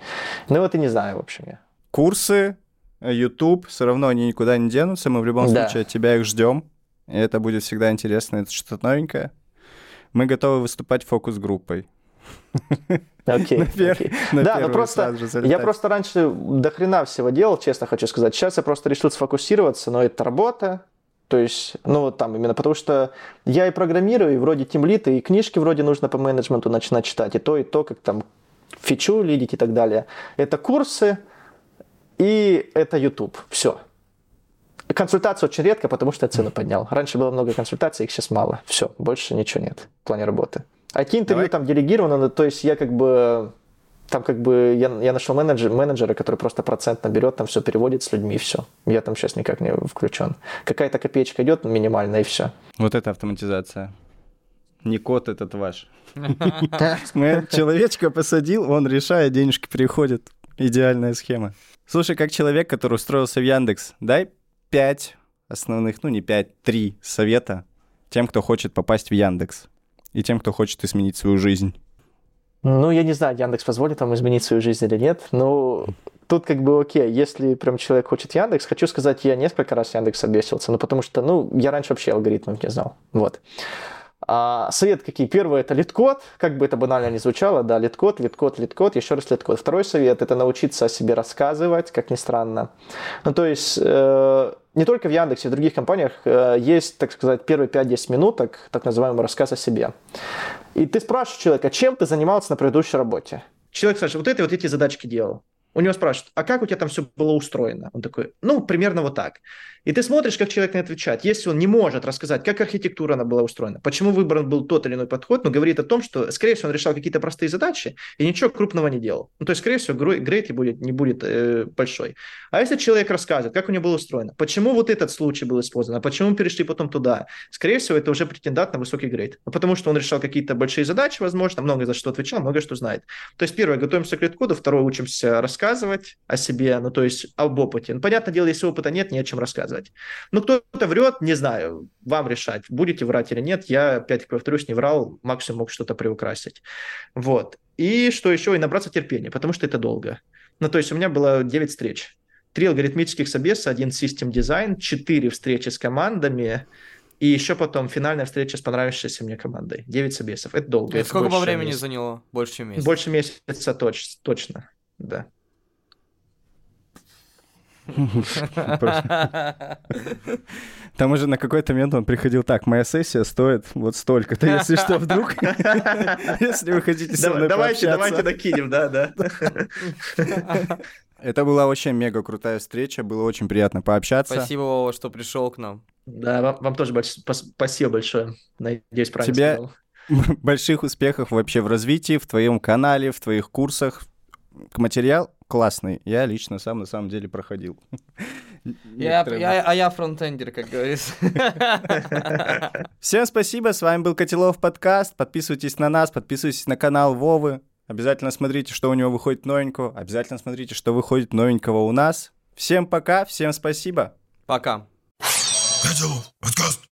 Ну вот и не знаю, в общем, я. Курсы, YouTube, все равно они никуда не денутся, мы в любом да. случае от тебя их ждем, и это будет всегда интересно, это что-то новенькое. Мы готовы выступать фокус-группой. Окей. Okay, okay. Да, ну просто я просто раньше до хрена всего делал, честно хочу сказать. Сейчас я просто решил сфокусироваться, но это работа. То есть, ну вот там именно, потому что я и программирую, и вроде тимлит, и книжки вроде нужно по менеджменту начинать читать, и то, и то, как там фичу лидить и так далее. Это курсы, и это YouTube. Все. Консультация очень редко, потому что я цену поднял. Раньше было много консультаций, их сейчас мало. Все, больше ничего нет в плане работы. IT-интервью там делегировано, то есть я как бы там как бы я, я нашел менеджер, менеджера, который просто процентно берет, там все переводит с людьми, и все. Я там сейчас никак не включен. Какая-то копеечка идет минимальная, и все. Вот это автоматизация. Не код этот ваш. <laughs> <laughs> Человечка посадил, он решает, денежки приходят. Идеальная схема. Слушай, как человек, который устроился в Яндекс, дай пять основных, ну не пять, три совета тем, кто хочет попасть в Яндекс и тем, кто хочет изменить свою жизнь? Ну, я не знаю, Яндекс позволит там изменить свою жизнь или нет, но тут как бы окей, если прям человек хочет Яндекс, хочу сказать, я несколько раз Яндекс собесился, ну, потому что, ну, я раньше вообще алгоритмов не знал, вот. А, совет какие? Первый это LeetCode, как бы это банально не звучало, да, LeetCode, LeetCode, LeetCode, еще раз LeetCode. Второй совет это научиться о себе рассказывать, как ни странно. Ну, то есть, э, не только в Яндексе, в других компаниях э, есть, так сказать, первые 5-10 минуток, так называемый рассказ о себе. И ты спрашиваешь человека, чем ты занимался на предыдущей работе? Человек спрашивает, вот это вот эти задачки делал. У него спрашивают, а как у тебя там все было устроено? Он такой, ну, примерно вот так. И ты смотришь, как человек на это отвечает. Если он не может рассказать, как архитектура она была устроена, почему выбран был тот или иной подход, но говорит о том, что, скорее всего, он решал какие-то простые задачи и ничего крупного не делал. Ну, то есть, скорее всего, грейд будет, не будет э, большой. А если человек рассказывает, как у него было устроено, почему вот этот случай был использован, а почему перешли потом туда, скорее всего, это уже претендент на высокий грейд. Ну, потому что он решал какие-то большие задачи, возможно, много за что отвечал, много что знает. То есть, первое, готовимся к лид-коду, второе, учимся рассказывать, рассказывать о себе, ну, то есть об опыте. Ну, понятное дело, если опыта нет, не о чем рассказывать. Ну, кто-то врет, не знаю, вам решать, будете врать или нет. Я, опять-таки, повторюсь, не врал, максимум мог что-то приукрасить. Вот. И что еще? И набраться терпения, потому что это долго. Ну, то есть у меня было 9 встреч. Три алгоритмических собеса, один систем дизайн, четыре встречи с командами, и еще потом финальная встреча с понравившейся мне командой. 9 собесов. Это долго. Это сколько по времени месяца. заняло? Больше, чем месяц? Больше месяца точ, точно, да. Там уже на какой-то момент он приходил так, моя сессия стоит вот столько-то, если что, вдруг, <laughs> если вы хотите со мной Давайте, давайте накинем, да, да. <laughs> Это была вообще мега крутая встреча, было очень приятно пообщаться. Спасибо, Вова, что пришел к нам. Да, вам, вам тоже больш... спасибо большое. Надеюсь, правильно Тебе сказал. <laughs> больших успехов вообще в развитии, в твоем канале, в твоих курсах. Материал классный. Я лично сам на самом деле проходил. Я, я, а я фронтендер, как говорится. Всем спасибо, с вами был Котелов подкаст. Подписывайтесь на нас, подписывайтесь на канал Вовы. Обязательно смотрите, что у него выходит новенького. Обязательно смотрите, что выходит новенького у нас. Всем пока, всем спасибо. Пока. Котелов подкаст.